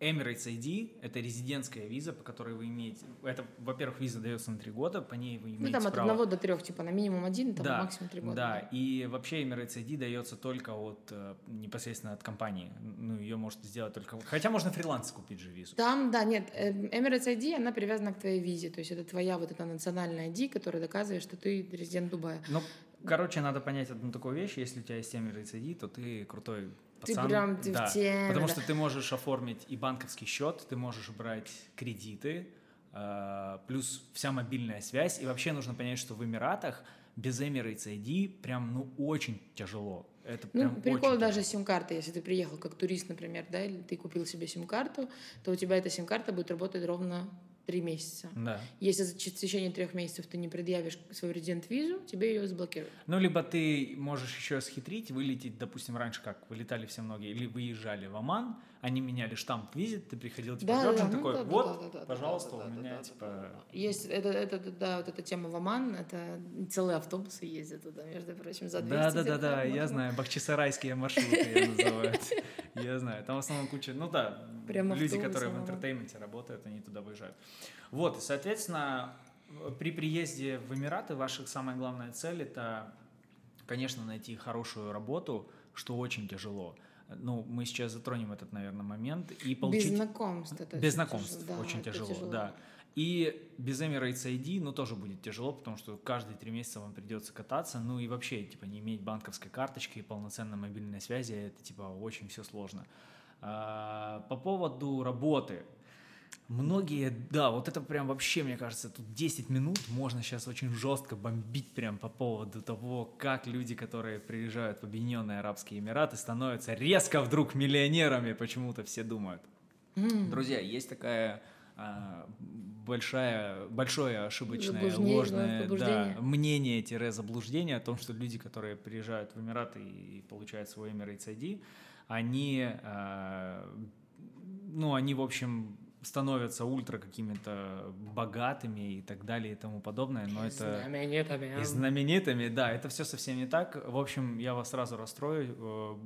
Emirates ID, это резидентская виза, по которой вы имеете... Это, во-первых, виза дается на три года, по ней вы имеете Ну, там от право... одного до трех, типа, на минимум один, там да, максимум три года. Да, и вообще Emirates ID дается только от э, непосредственно от компании. Ну, ее может сделать только... Хотя можно фриланс купить же визу. Там, да, нет, э, Emirates ID, она привязана к твоей визе, то есть это твоя вот эта национальная ID, которая доказывает, что ты резидент Дубая. Ну, короче, надо понять одну такую вещь. Если у тебя есть Emirates ID, то ты крутой Ты пацан. прям, ты в Да, теме, Потому что ты можешь оформить и банковский счет, ты можешь брать кредиты, э, плюс вся мобильная связь. И вообще нужно понять, что в Эмиратах без Emirates ID прям, ну, очень тяжело. Это Ну, прям прикол очень даже сим-карты. Если ты приехал как турист, например, да, или ты купил себе сим-карту, то у тебя эта сим-карта будет работать ровно три месяца. Да. Если за в течение трех месяцев ты не предъявишь свою резидент-визу, тебе ее заблокируют. Ну, либо ты можешь еще схитрить, вылететь, допустим, раньше как вылетали все многие, или выезжали в Оман, они меняли штамп визит, ты приходил, типа, Да, да, такой, да, да, вот, да, да, да, пожалуйста, да, да, у меня, да, типа, да, да. Есть, это, это, да, вот эта тема в Оман, это целые автобусы ездят туда, между прочим, за 200 Да, да, да, да, я знаю, бахчисарайские маршруты ее называют. Я знаю, там в основном куча, ну да, люди, которые в entertainment е работают, они туда выезжают. Вот, и, соответственно, при приезде в Эмираты ваша самая главная цель это, конечно, найти хорошую работу, что очень тяжело. Ну, мы сейчас затронем этот, наверное, момент и получить... Без знакомств. Это Без знакомств тяжело, очень это тяжело, да. И без Emirates ID, ну, тоже будет тяжело, потому что каждые три месяца вам придется кататься, ну, и вообще, типа, не иметь банковской карточки и полноценной мобильной связи, это, типа, очень все сложно. А, по поводу работы. Многие, да, вот это прям вообще, мне кажется, тут 10 минут можно сейчас очень жестко бомбить прям по поводу того, как люди, которые приезжают в Объединенные Арабские Эмираты, становятся резко вдруг миллионерами, почему-то все думают. Друзья, есть такая а, большая, большое ошибочное, ложное да, заблуждение. мнение-заблуждение о том, что люди, которые приезжают в Эмираты и получают свой Emirates ID, они, а, ну, они, в общем, становятся ультра какими-то богатыми и так далее и тому подобное, но это... Знаменитыми. И знаменитыми, да, это все совсем не так. В общем, я вас сразу расстрою. Э,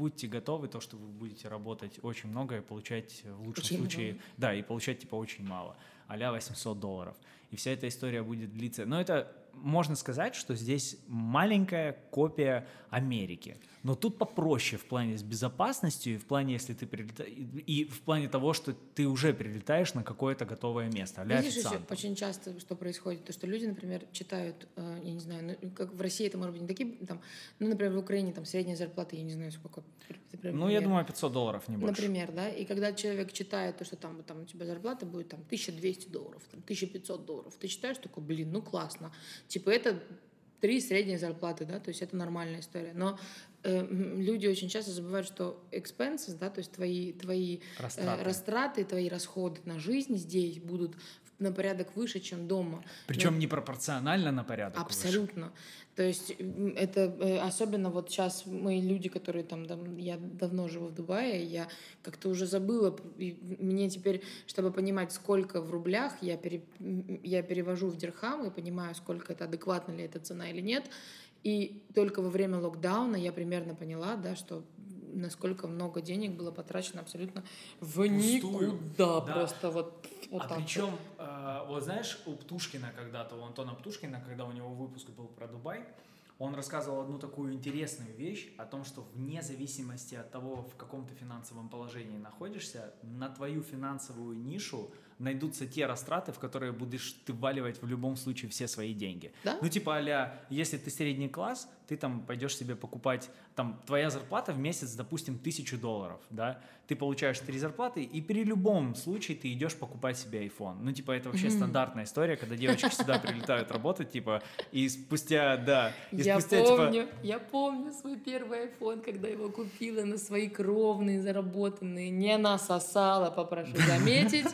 Будьте готовы, то, что вы будете работать очень много и получать в лучшем Очень случае, много. да, и получать типа очень мало, а 800 долларов. И вся эта история будет длиться. Но это можно сказать, что здесь маленькая копия Америки. Но тут попроще в плане с безопасностью и в плане, если ты прилета... и в плане того, что ты уже прилетаешь на какое-то готовое место, Видишь, еще очень часто что происходит, то что люди, например, читают, э, я не знаю, ну, как в России это может быть не такие, там, ну, например, в Украине там средняя зарплата, я не знаю, сколько. например, Ну, я думаю, 500 долларов, не больше. Например, да, и когда человек читает то, что там, там у тебя зарплата будет там 1200 долларов, там 1500 долларов, ты читаешь такой, блин, ну классно. Типа это три средние зарплаты, да, то есть это нормальная история. Но э, люди очень часто забывают, что expenses, да, то есть твои, твои э, Растраты. растраты, твои расходы на жизнь здесь будут на порядок выше, чем дома. Причем непропорционально на порядок. выше. Абсолютно. То есть это э, особенно вот сейчас мы люди, которые там, дав- я давно живу в Дубае, я как-то уже забыла, и мне теперь, чтобы понимать, сколько в рублях, я, пере- я перевожу в дирхам и понимаю, сколько это, адекватна ли эта цена или нет. И только во время локдауна я примерно поняла, да, что насколько много денег было потрачено абсолютно в Пустую. никуда. Да. Просто вот, вот а так вот. причем, э, вот знаешь, у Птушкина когда-то, у Антона Птушкина, когда у него выпуск был про Дубай, он рассказывал одну такую интересную вещь о том, что вне зависимости от того, в каком ты финансовом положении находишься, на твою финансовую нишу найдутся те растраты, в которые будешь ты вваливать в любом случае все свои деньги. Да? Ну, типа, а если ты средний класс, ты там пойдешь себе покупать, там, твоя зарплата в месяц, допустим, тысячу долларов, да, ты получаешь три зарплаты, и при любом случае ты идешь покупать себе iPhone. Ну, типа, это вообще стандартная история, когда девочки сюда прилетают работать, типа, и спустя, да, и Я спустя, типа, помню, я помню свой первый iPhone, когда его купила на свои кровные, заработанные. Не насосала, попрошу заметить.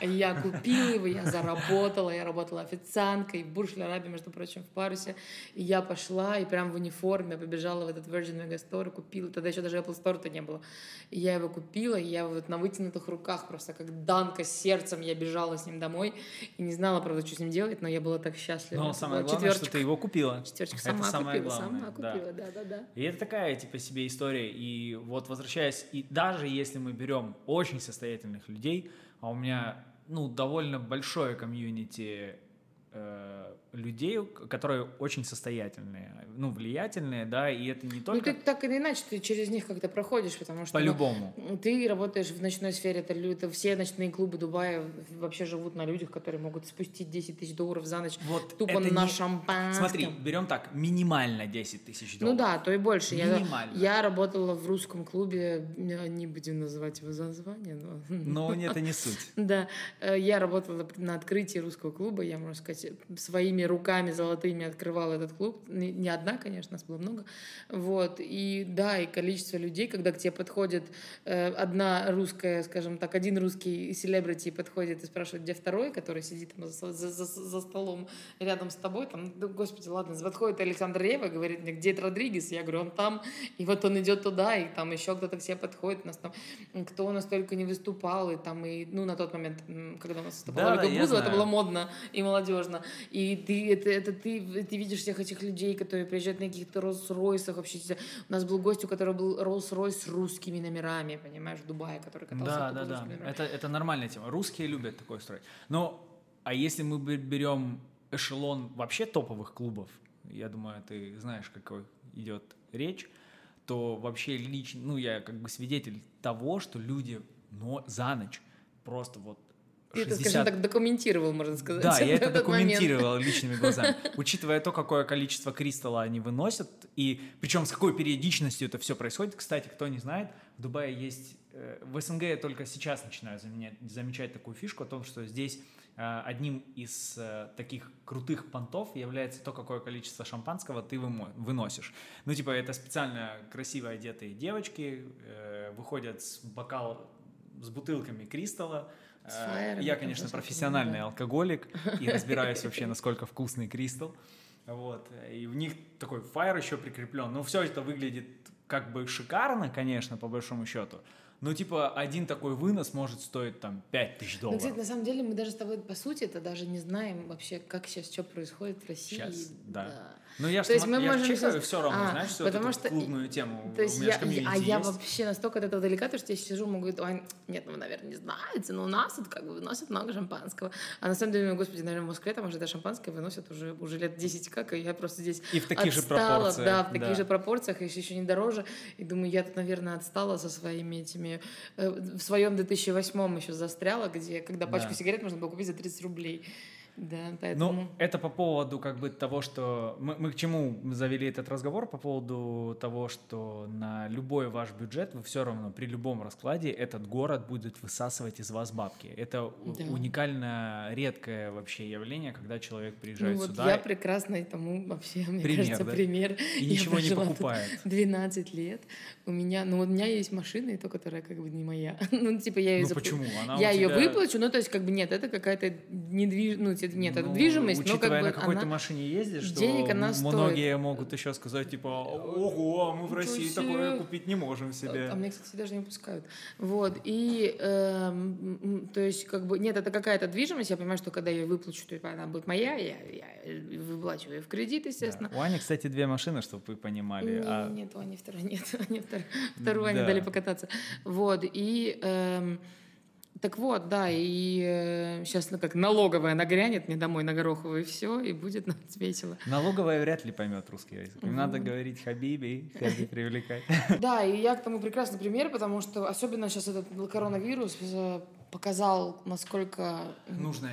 Я купила его, я заработала, я работала официанткой в Бурж-Арабе, между прочим, в Парусе. И я пошла и прям в униформе побежала в этот Virgin Megastore купила. Тогда еще даже Apple Store-то не было. И я его купила, и я вот на вытянутых руках просто как данка с сердцем я бежала с ним домой. И не знала, правда, что с ним делать, но я была так счастлива. но Это самое главное, что четвёрочка. ты его купила. Четверочка Это сама самое купила, главное, сама да. купила, да, да, да. И это такая, типа, себе история. И вот возвращаясь, и даже если мы берем очень состоятельных людей, а у меня, ну, довольно большое комьюнити э, людей, которые очень состоятельные, ну, влиятельные, да, и это не Ну, только ты так или иначе, ты через них как-то проходишь, потому что... ну, по-любому. Ты работаешь в ночной сфере, это, это все ночные клубы Дубая вообще живут на людях, которые могут спустить 10 тысяч долларов за ночь Вот тупо на не- шампанском. Смотри, берем так, минимально 10 тысяч Ну долларов. да, то и больше. Я, Минимально. я работала в русском клубе, не будем называть его название, но... Но это не суть. Да, э, я работала на открытии русского клуба, я, можно сказать, своими руками золотыми открывала этот клуб. Не одна, конечно, нас было много. Вот, и да, и количество людей, когда к тебе подходит э, одна русская, скажем так, один русский селебрити подходит и спрашивает, где второй, который сидит там за, за- за- за столом рядом с тобой, там, да, господи, ладно, подходит Александр Рева, говорит мне, где Родригес? Я говорю, он там, и вот он идет туда, и там еще кто-то к себе подходит, нас там, кто настолько не выступал, и там, и, ну, на тот момент, когда у нас выступала Да, Ольга Бузова, это было модно и молодежно, и ты, это, это ты, ты видишь всех этих людей, которые приезжают на каких-то Роллс-Ройсах, вообще, у нас был гость, у которого был Роллс-Ройс с русскими номерами, понимаешь, в Дубае, который катался Да, да, да. номерами. Это, это нормальная тема. Русские любят такое строить. Но, а если мы бе- берем эшелон вообще топовых клубов, я думаю, ты знаешь, какой идет речь, то вообще лично, ну, я как бы свидетель того, что люди но за ночь просто вот Ты это, 60 скажем так, документировал, можно сказать. Да, я это этот момент. документировал личными глазами. Учитывая то, какое количество кристалла они выносят, и причем с какой периодичностью это все происходит. Кстати, кто не знает, в Дубае есть... э, В СНГ я только сейчас начинаю заменять- замечать такую фишку о том, что здесь э, одним из э, таких крутых понтов является то, какое количество шампанского ты выносишь. Ну, типа, это специально красиво одетые девочки выходят с бокал с бутылками кристалла. Э, фаерами, Я, конечно, профессиональный да. алкоголик и разбираюсь вообще, насколько вкусный кристалл. Вот. И в них такой фаер еще прикреплен. Ну, все это выглядит как бы шикарно, конечно, по большому счету. Но, типа, один такой вынос может стоить там 5000 Ну, долларов. кстати, на самом деле мы даже с тобой, по сути, это даже не знаем вообще, как сейчас что происходит в России. Щас, да. Ну, я То есть же мы я можем чекаю сейчас- все равно, А, знаешь, всю потому эту что- клубную тему. То есть я, а я есть. вообще настолько от этого далека, то что я сижу, могу говорить, «Ой, нет, ну вы, наверное, не знаете, но у нас тут как бы выносят много шампанского. А на самом деле, господи, наверное, в Москве там уже это шампанское выносят уже, уже лет 10 как, и я просто здесь И в таких же отстала, пропорциях. да, в таких да. же пропорциях, еще, еще не дороже. И думаю, я тут, наверное, отстала со своими этими... э, В своем 2008 еще застряла, где, когда пачку Да. сигарет можно было купить за 30 рублей. Да, поэтому... Ну, это по поводу как бы того, что... Мы, мы к чему завели этот разговор? По поводу того, что на любой ваш бюджет вы все равно при любом раскладе этот город будет высасывать из вас бабки. Это Да. уникально редкое вообще явление, когда человек Ну приезжает вот сюда я прекрасный тому вообще, мне Пример, кажется, да? пример. и Я ничего не покупает. 12 лет. У меня, ну у меня есть машина, и то, которая как бы не моя. ну, типа я ее Ну почему? Она Я ее тебя- выплачу, ну то есть как бы нет, это какая-то недвижимость, ну это- нет, это Ну, движимость, но как учитывая, бы на какой она... машине ездишь, что денег она м- стоит. многие могут еще сказать, типа, ого, а мы в Ничего России себе. такое купить не можем себе. А меня, кстати, даже не пускают. Вот, и, эм, м, то есть, как бы, нет, это какая-то движимость, я понимаю, что когда я ее выплачу, то она будет моя, я, я выплачиваю в кредит, естественно. Да. У Ани, кстати, две машины, чтобы вы понимали. Не, а- Нет, у Ани второй нет. Они втор- Вторую они Да. дали покататься. Вот, и... эм, так вот, да, и сейчас, ну, как налоговая нагрянет мне домой на Гороховую, и все, и будет нам весело. Налоговая вряд ли поймет русский язык. Им надо говорить хабиби, хаби привлекать. Да, и я к тому прекрасный пример, потому что особенно сейчас этот коронавирус э, показал, насколько Нужно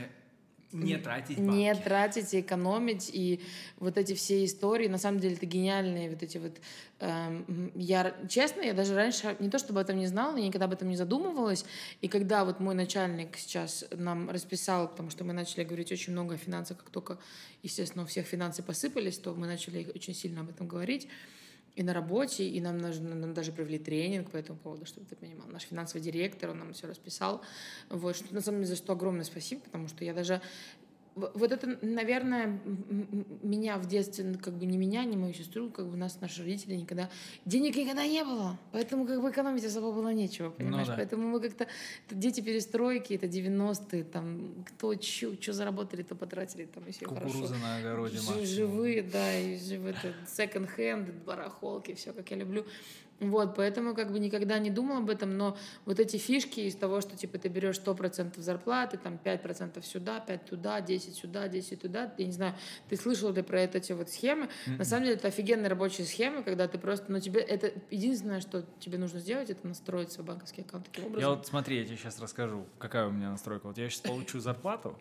не тратить не тратить и экономить, и вот эти все истории, на самом деле, это гениальные вот эти вот... эм, я, честно, я даже раньше не то чтобы об этом не знала, я никогда об этом не задумывалась, и когда вот мой начальник сейчас нам расписал, потому что мы начали говорить очень много о финансах, как только, естественно, у всех финансы посыпались, то мы начали очень сильно об этом говорить, и на работе, и нам, нам даже провели тренинг по этому поводу, чтобы ты понимал. Наш финансовый директор, он нам все расписал. Вот, что, на самом деле, за что огромное спасибо, потому что я даже... Вот это, наверное, меня в детстве, ну, как бы не меня, не мою сестру, как бы нас, наши родители никогда... Денег никогда не было, поэтому как бы экономить особо было нечего, понимаешь? да. Поэтому мы как-то... это дети перестройки, это 90-е, там, кто что заработали, то потратили, там, и все хорошо. Кукуруза на огороде Ж-. Живые, да, и жив- это секонд-хенд, барахолки, все как я люблю. Вот, поэтому как бы никогда не думал об этом, но вот эти фишки из того, что типа ты берешь 100% зарплаты, там 5% сюда, 5 туда, 10 сюда, 10 туда, я не знаю, ты слышал ли про это, эти вот схемы? На самом деле это офигенные рабочие схемы, когда ты просто, ну тебе, это единственное, что тебе нужно сделать, это настроить свой банковский аккаунт таким образом. Я вот смотри, я тебе сейчас расскажу, какая у меня настройка. Вот я сейчас получу зарплату,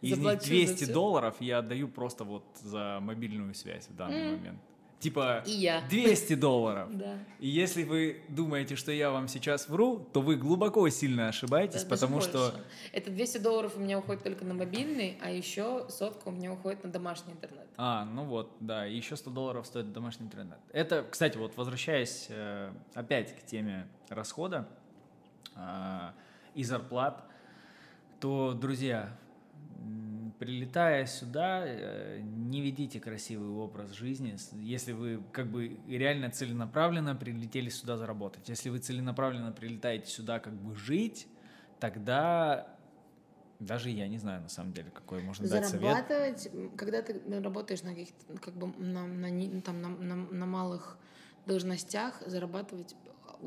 из них Заплачу за 200 всё. долларов я отдаю просто вот за мобильную связь в данный момент. Типа И я. 200 долларов. Да. И если вы думаете, что я вам сейчас вру, то вы глубоко сильно ошибаетесь, Да, потому что... Это 200 долларов у меня уходит только на мобильный, а еще сотка у меня уходит на домашний интернет. А, ну вот, да, и еще 100 долларов стоит домашний интернет. Это, кстати, вот возвращаясь э, опять к теме расхода э, и зарплат, то, друзья, прилетая сюда, э, не ведите красивый образ жизни, если вы как бы реально целенаправленно прилетели сюда заработать. Если вы целенаправленно прилетаете сюда как бы жить, тогда даже я не знаю на самом деле, какой можно дать совет. Зарабатывать, когда ты работаешь на каких-то, как бы на, на, там, на, на, на малых должностях, зарабатывать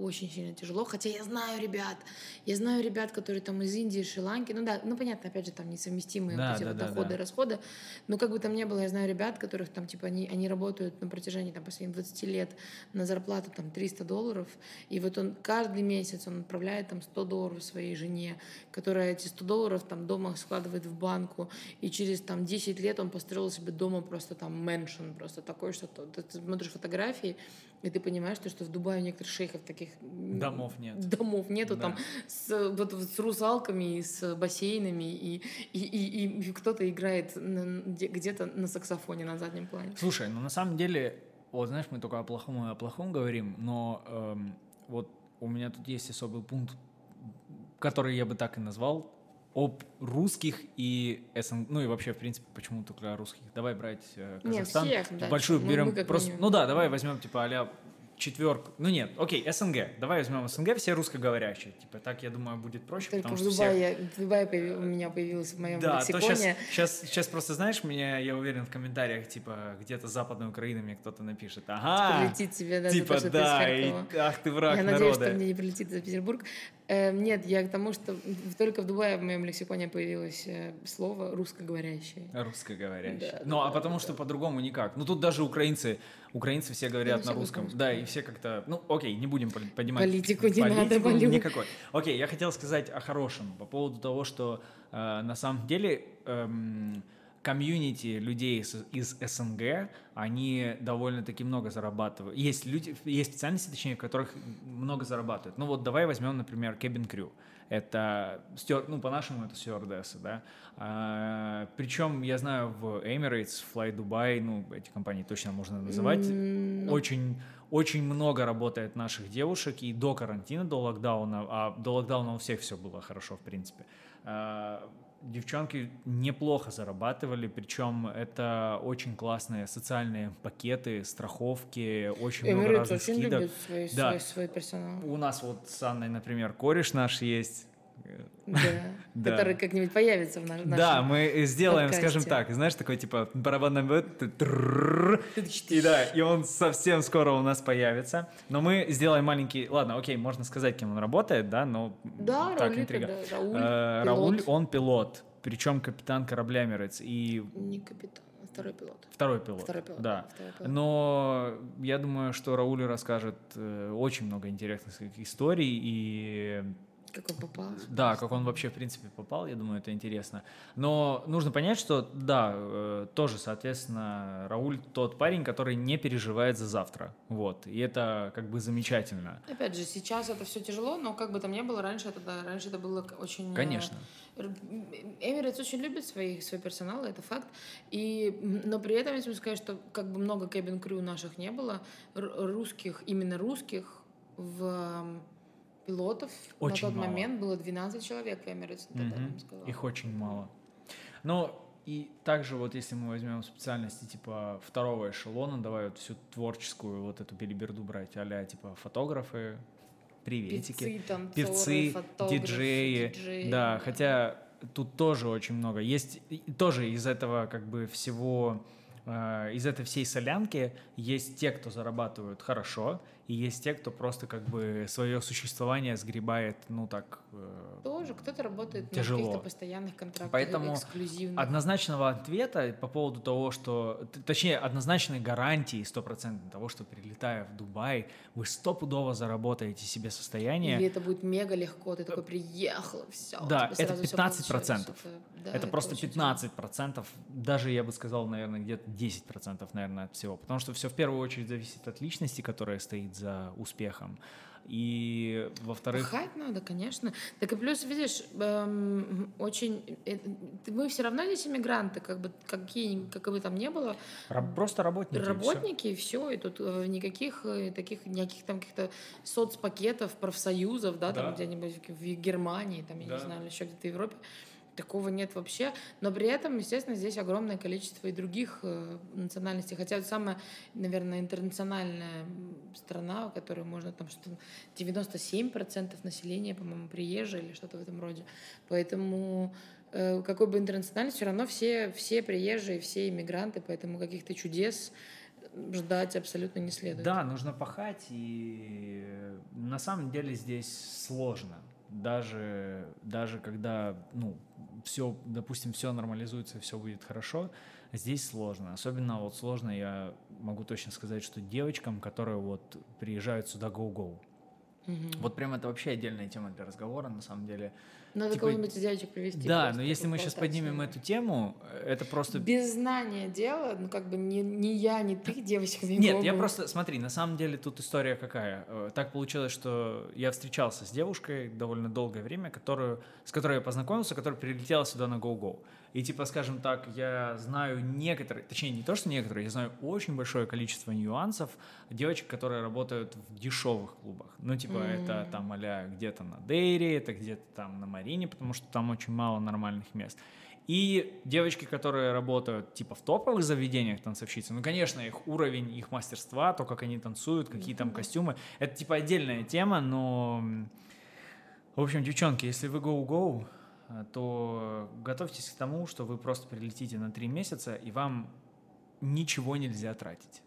очень сильно тяжело. Хотя я знаю ребят, я знаю ребят, которые там из Индии, Шри-Ланки, ну да, ну понятно, опять же, там несовместимые Да, вот эти да, вот доходы да. и расходы. Но как бы там ни было, я знаю ребят, которых там, типа, они, они работают на протяжении там, последних 20 лет на зарплату там 300 долларов, и вот он каждый месяц он отправляет там 100 долларов своей жене, которая эти 100 долларов там дома складывает в банку, и через там 10 лет он построил себе дома просто там мэншн, просто такой, что то- ты, смотришь фотографии, и ты понимаешь, что в Дубае у некоторых шейхов таких м, Домов нет. домов нету Да. там с, вот, с русалками и с бассейнами и, и, и, и кто-то играет где-то на саксофоне на заднем плане. Слушай, ну на самом деле, вот знаешь, мы только о плохом и о плохом говорим, но эм, вот у меня тут есть особый пункт, который я бы так и назвал, об русских и СНГ, ну и вообще, в принципе, почему только о русских. Давай брать э, Казахстан. всех, да, большую мы- берем мы просто, ну да, давай возьмем типа а четверку. Ну нет, окей, СНГ. Давай возьмем СНГ, все русскоговорящие. Типа так, я думаю, будет проще, Только потому в что всех Дубае, я- в Дубае появи- у меня появилось в моем да, то сейчас, лексиконе. сейчас, сейчас просто, знаешь, меня, я уверен, в комментариях, типа, где-то западной Украины мне кто-то напишет, ага, прилетит тебе, да, типа, то, ты да, и, ах ты враг я надеюсь, что народа. мне не прилетит за Петербург. Э, нет, я к тому, что только в Дубае в моем лексиконе появилось э, слово русскоговорящее. Русскоговорящий. Да, ну, да, а потому что по-другому никак. Ну, тут даже украинцы, украинцы все говорят все на русском. Да, да. и все как-то, ну, окей, не будем поднимать Политику не надо, Валю. никакой. Окей, я хотел сказать о хорошем, по поводу того, что э, на самом деле эм, комьюнити людей из, из СНГ, они довольно-таки много зарабатывают. Есть люди, есть специальности, точнее, в которых много зарабатывают. Ну вот давай возьмем, например, cabin crew. Это, стюар- ну, по-нашему это стюардессы, да. А, причем, я знаю, в Emirates, Fly Dubai, ну, эти компании точно можно называть, ну, очень, очень много работает наших девушек и до карантина, до локдауна, а до локдауна у всех все было хорошо, в принципе. А, Девчонки неплохо зарабатывали, причем это очень классные социальные пакеты, страховки, очень много Эмirates разных очень скидок. любит свой, Да. свой, свой персонал. У нас вот с Анной, например, кореш наш есть. Да. Да. Который как-нибудь появится в наш- нашем... Да, мы сделаем, подкасте. скажем так, знаешь, такой типа барабанный бит, и да, и он совсем скоро у нас появится. Но мы сделаем маленький, ладно, окей, можно сказать, кем он работает, да, но Да, так Рауль, интрига. да, Рауль, Э, пилот. Рауль, он пилот, причем капитан корабля Emirates и Не капитан, а второй пилот. второй пилот. Второй пилот. Да. второй пилот. Но я думаю, что Рауль расскажет э, очень много интересных историй и Как он попал. да, как он вообще, в принципе, попал, я думаю, это интересно. Но нужно понять, что, да, э, тоже, соответственно, Рауль тот парень, который не переживает за завтра. Вот. И это как бы замечательно. Опять же, сейчас это все тяжело, но как бы там ни было, раньше это, да, раньше это было очень... э, Конечно. Эмirates очень любит свои, свой персонал, это факт. И, но при этом, если сказать, что как бы много cabin crew наших не было, русских, именно русских в пилотов Очень на тот мало. момент было 12 человек в вам сказала. Их очень мало. Но и также вот если мы возьмем специальности типа второго эшелона, давай вот всю творческую вот эту билиберду брать, а типа фотографы, приветики. Певцы, танцоры, певцы, диджеи, диджеи, да, хотя тут тоже очень много. Есть тоже из этого как бы всего, э, из этой всей солянки есть те, кто зарабатывают хорошо, и есть те, кто просто как бы свое существование сгребает, ну так, э, Тоже кто-то работает Тяжело. на каких-то постоянных контрактах, Поэтому эксклюзивных. Однозначного ответа по поводу того, что... Точнее, однозначной гарантии стопроцентной того, что прилетая в Дубай, вы стопудово заработаете себе состояние. Или это будет мега легко, ты такой приехал, все. Да, это 15%. это просто очень 15 процентов, даже я бы сказал, наверное, где-то 10 процентов, наверное, от всего. Потому что все в первую очередь зависит от личности, которая стоит за успехом. И во-вторых... Пахать надо, конечно. Так и плюс, видишь, эм, очень... э, Мы все равно здесь иммигранты, как бы, какие, как бы там не было. раб- Просто работники. Работники, и все, и тут э, никаких э, таких, никаких там каких-то соцпакетов, профсоюзов, да, Да. там где-нибудь в в Германии, там, я Да. не знаю, или еще где-то в Европе. Такого нет вообще. Но при этом, естественно, здесь огромное количество и других э, национальностей. Хотя вот самая, наверное, интернациональная страна, в которой можно там что 97% населения, по-моему, приезжие или что-то в этом роде. Поэтому э, какой бы интернациональность, все равно все, все приезжие, все иммигранты, поэтому каких-то чудес ждать абсолютно не следует. Да, нужно пахать, и на на самом деле здесь сложно. Даже, даже когда, ну, все, допустим, все нормализуется, все будет хорошо, здесь сложно. Особенно вот сложно, я могу точно сказать, что девочкам, которые вот приезжают сюда go-go. Мгм. Вот прям это вообще отдельная тема для разговора, на самом деле. Надо типа- кого-нибудь из девочек привести. Да, но если мы сейчас поднимем эту тему, это просто... Без знания дела, ну как бы ни, ни я, ни ты девочками Нет, я просто, смотри, на самом деле тут история какая. Э, Так получилось, что я встречался с девушкой довольно долгое время, которую, с которой я познакомился, которая прилетела сюда на GoGo. И типа, скажем так, я знаю некоторые, точнее не то, что некоторые, я знаю очень большое количество нюансов девочек, которые работают в дешевых клубах. Ну, типа, это М. там а где-то на Дейре, это где-то там на Марине, потому что там очень мало нормальных мест. И девочки, которые работают типа в топовых заведениях танцовщицы, ну, конечно, их уровень, их мастерства, то, как они танцуют, какие там костюмы, это типа отдельная тема, но... В общем, девчонки, если вы go-go, то готовьтесь к тому, что вы просто прилетите на три месяца, и вам ничего нельзя тратить.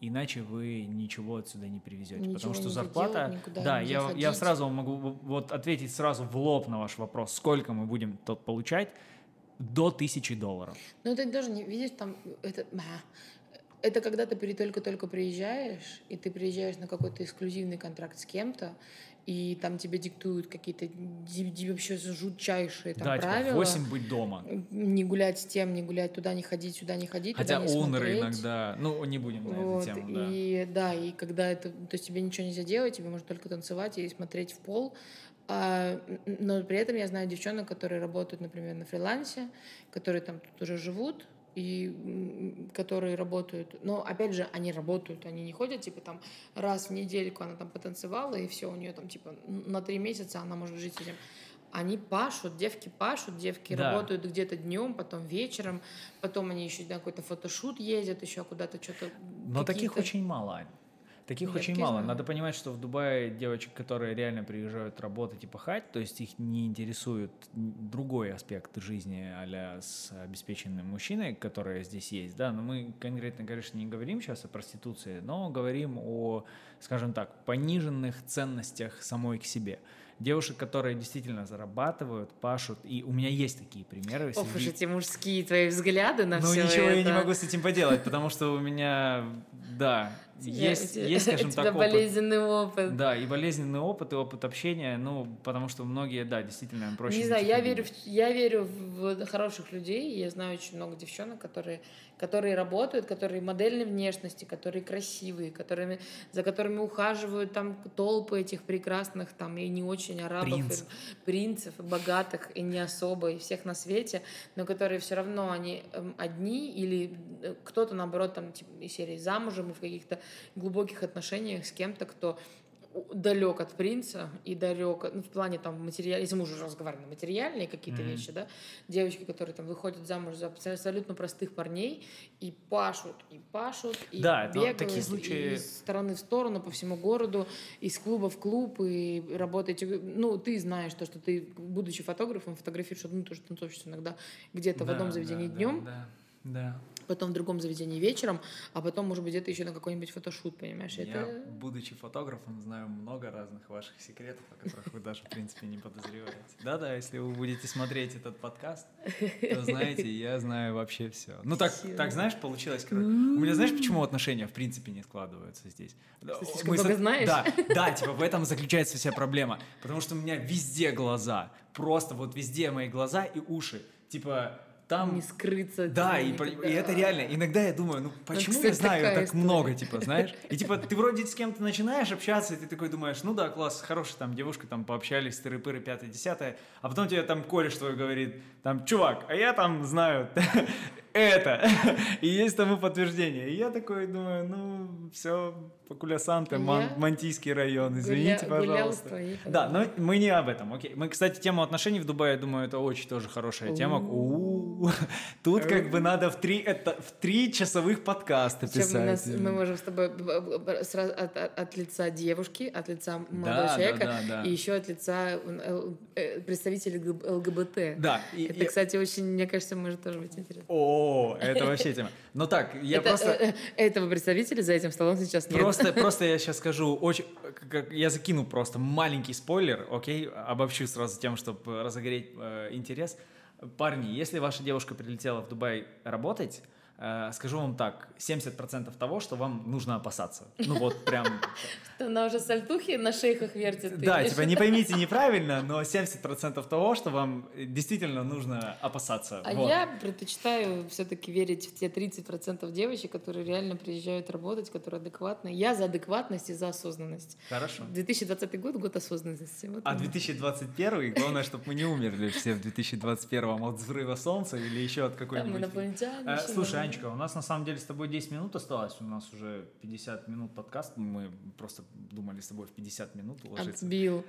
Иначе вы ничего отсюда не привезете. Ничего потому что зарплата... делать, да, я, я сразу могу вот ответить сразу в лоб на ваш вопрос, сколько мы будем тот получать, до тысячи долларов. Ну, это даже не, видишь, там, это, а, это когда ты только-только приезжаешь, и ты приезжаешь на какой-то эксклюзивный контракт с кем-то, и там тебе диктуют какие-то вообще жутчайшие там да, правила. типа 8 быть дома. Не гулять с тем, не гулять туда, не ходить, сюда не ходить, Хотя не оунеры смотреть. иногда... Ну, не будем на Вот, эту тему, да. и да, и когда это, то есть тебе ничего нельзя делать, тебе можно только танцевать и смотреть в пол. А, но при этом я знаю девчонок, которые работают, например, на фрилансе, которые там тут уже живут, и которые работают, но опять же, они работают, они не ходят, типа там раз в недельку она там потанцевала, и все, у нее там типа на три месяца она может жить этим. Они пашут, девки пашут, девки Да. работают где-то днем, потом вечером, потом они еще на какой-то фотошут ездят, еще куда-то что-то. Но таких очень мало, Ань. Таких Я очень мало. знаю. Надо понимать, что в Дубае девочек, которые реально приезжают работать и пахать, то есть их не интересует другой аспект жизни а с обеспеченным мужчиной, который здесь есть, да, но мы конкретно, конечно, не говорим сейчас о проституции, но говорим о, скажем так, пониженных ценностях самой к себе. Девушек, которые действительно зарабатывают, пашут, и у меня есть такие примеры. Ох уж эти мужские твои взгляды на ну, все ничего это. я не могу с этим поделать, потому что у меня, да, есть, есть, скажем так, опыт. болезненный опыт. Да, и болезненный опыт, и опыт общения, ну, потому что многие, да, действительно, проще. не на знаю, я верю, в, я верю в хороших людей. Я знаю очень много девчонок, которые, которые работают, которые модельной внешности, которые красивые, которыми, за которыми ухаживают там толпы этих прекрасных там и не очень арабов, Принцев. и принцев, и богатых, и не особо, и всех на свете, но которые все равно они эм, одни или э, кто-то наоборот там типа, из серии замужем и в каких-то глубоких отношениях с кем-то, кто далек от принца и далек, ну, в плане там материал, если мы уже разговариваем на материальные какие-то Мгм. вещи, да, девочки, которые там выходят замуж за абсолютно простых парней и пашут, и пашут, и Да, бегают такие случаи- из стороны в сторону по всему городу, из клуба в клуб, и работаете, ну, ты знаешь то, что ты, будучи фотографом, фотографируешь одну и ту же танцовщицу иногда где-то в Да, одном заведении да, днем, Да, да. Потом в другом заведении вечером, а потом, может быть, где-то еще на какой-нибудь фотошут, понимаешь? Я, Это... будучи фотографом, знаю много разных ваших секретов, о которых вы даже, в принципе, не подозреваете. Да-да, если вы будете смотреть этот подкаст, то знаете, я знаю вообще все. Ну так, так знаешь, получилось. короче. У меня знаешь, почему отношения в принципе не складываются здесь? Слишком много знаешь? Да, да, типа в этом заключается вся проблема, потому что у меня везде глаза, просто вот везде мои глаза и уши, типа там не скрыться. да, и, никогда. и это реально. Иногда я думаю, ну почему я кстати, знаю такая так история. много, типа, знаешь? И типа ты вроде с кем-то начинаешь общаться, и ты такой думаешь, ну да, класс, хорошая там девушка, там пообщались, тыры-пыры, пятое, десятое, а потом тебе там кореш твой говорит, там, чувак, а я там знаю это, и есть тому подтверждение. И я такой думаю, ну, все, Покулясан-то, Я Ман- Мантийский район, извините, Гуля- пожалуйста. твоей Да, но мы не об этом, окей. Мы, кстати, тему отношений в Дубае, думаю, это очень тоже хорошая тема. Тут как бы надо в три, это, в три часовых подкаста мы, нас- писать. мы можем с тобой сразу от, от- лица девушки, от лица молодого Да, да, человека да, да. и еще от лица э, э, представителей ЛГБ- ЛГБТ. Да, и- Это, и- кстати, очень, мне кажется, может тоже быть интересно. О, это вообще тема. Ну так, я Это, просто... э, э, этого представителя за этим столом сейчас нет. Просто, просто я сейчас скажу, очень, как, я закину просто маленький спойлер, окей, обобщу сразу тем, чтобы разогреть э, интерес. Парни, если ваша девушка прилетела в Дубай работать, скажу вам так, 70% того, что вам нужно опасаться. Ну вот прям... Она уже сальтухи на шейхах вертит. Да, типа не поймите неправильно, но 70% того, что вам действительно нужно опасаться. А я предпочитаю все-таки верить в те 30% девочек, которые реально приезжают работать, которые адекватны. Я за адекватность и за осознанность. Хорошо. 2020 год — год осознанности. А оно. 2021, главное, чтобы мы не умерли все в 2021 от взрыва солнца или еще от Там какой-нибудь... инопланетяне. Э, Слушай, нормально. Анечка, у нас на самом деле с тобой 10 минут осталось, у нас уже 50 минут подкаст, мы просто думали с тобой в 50 минут уложиться. Отбил.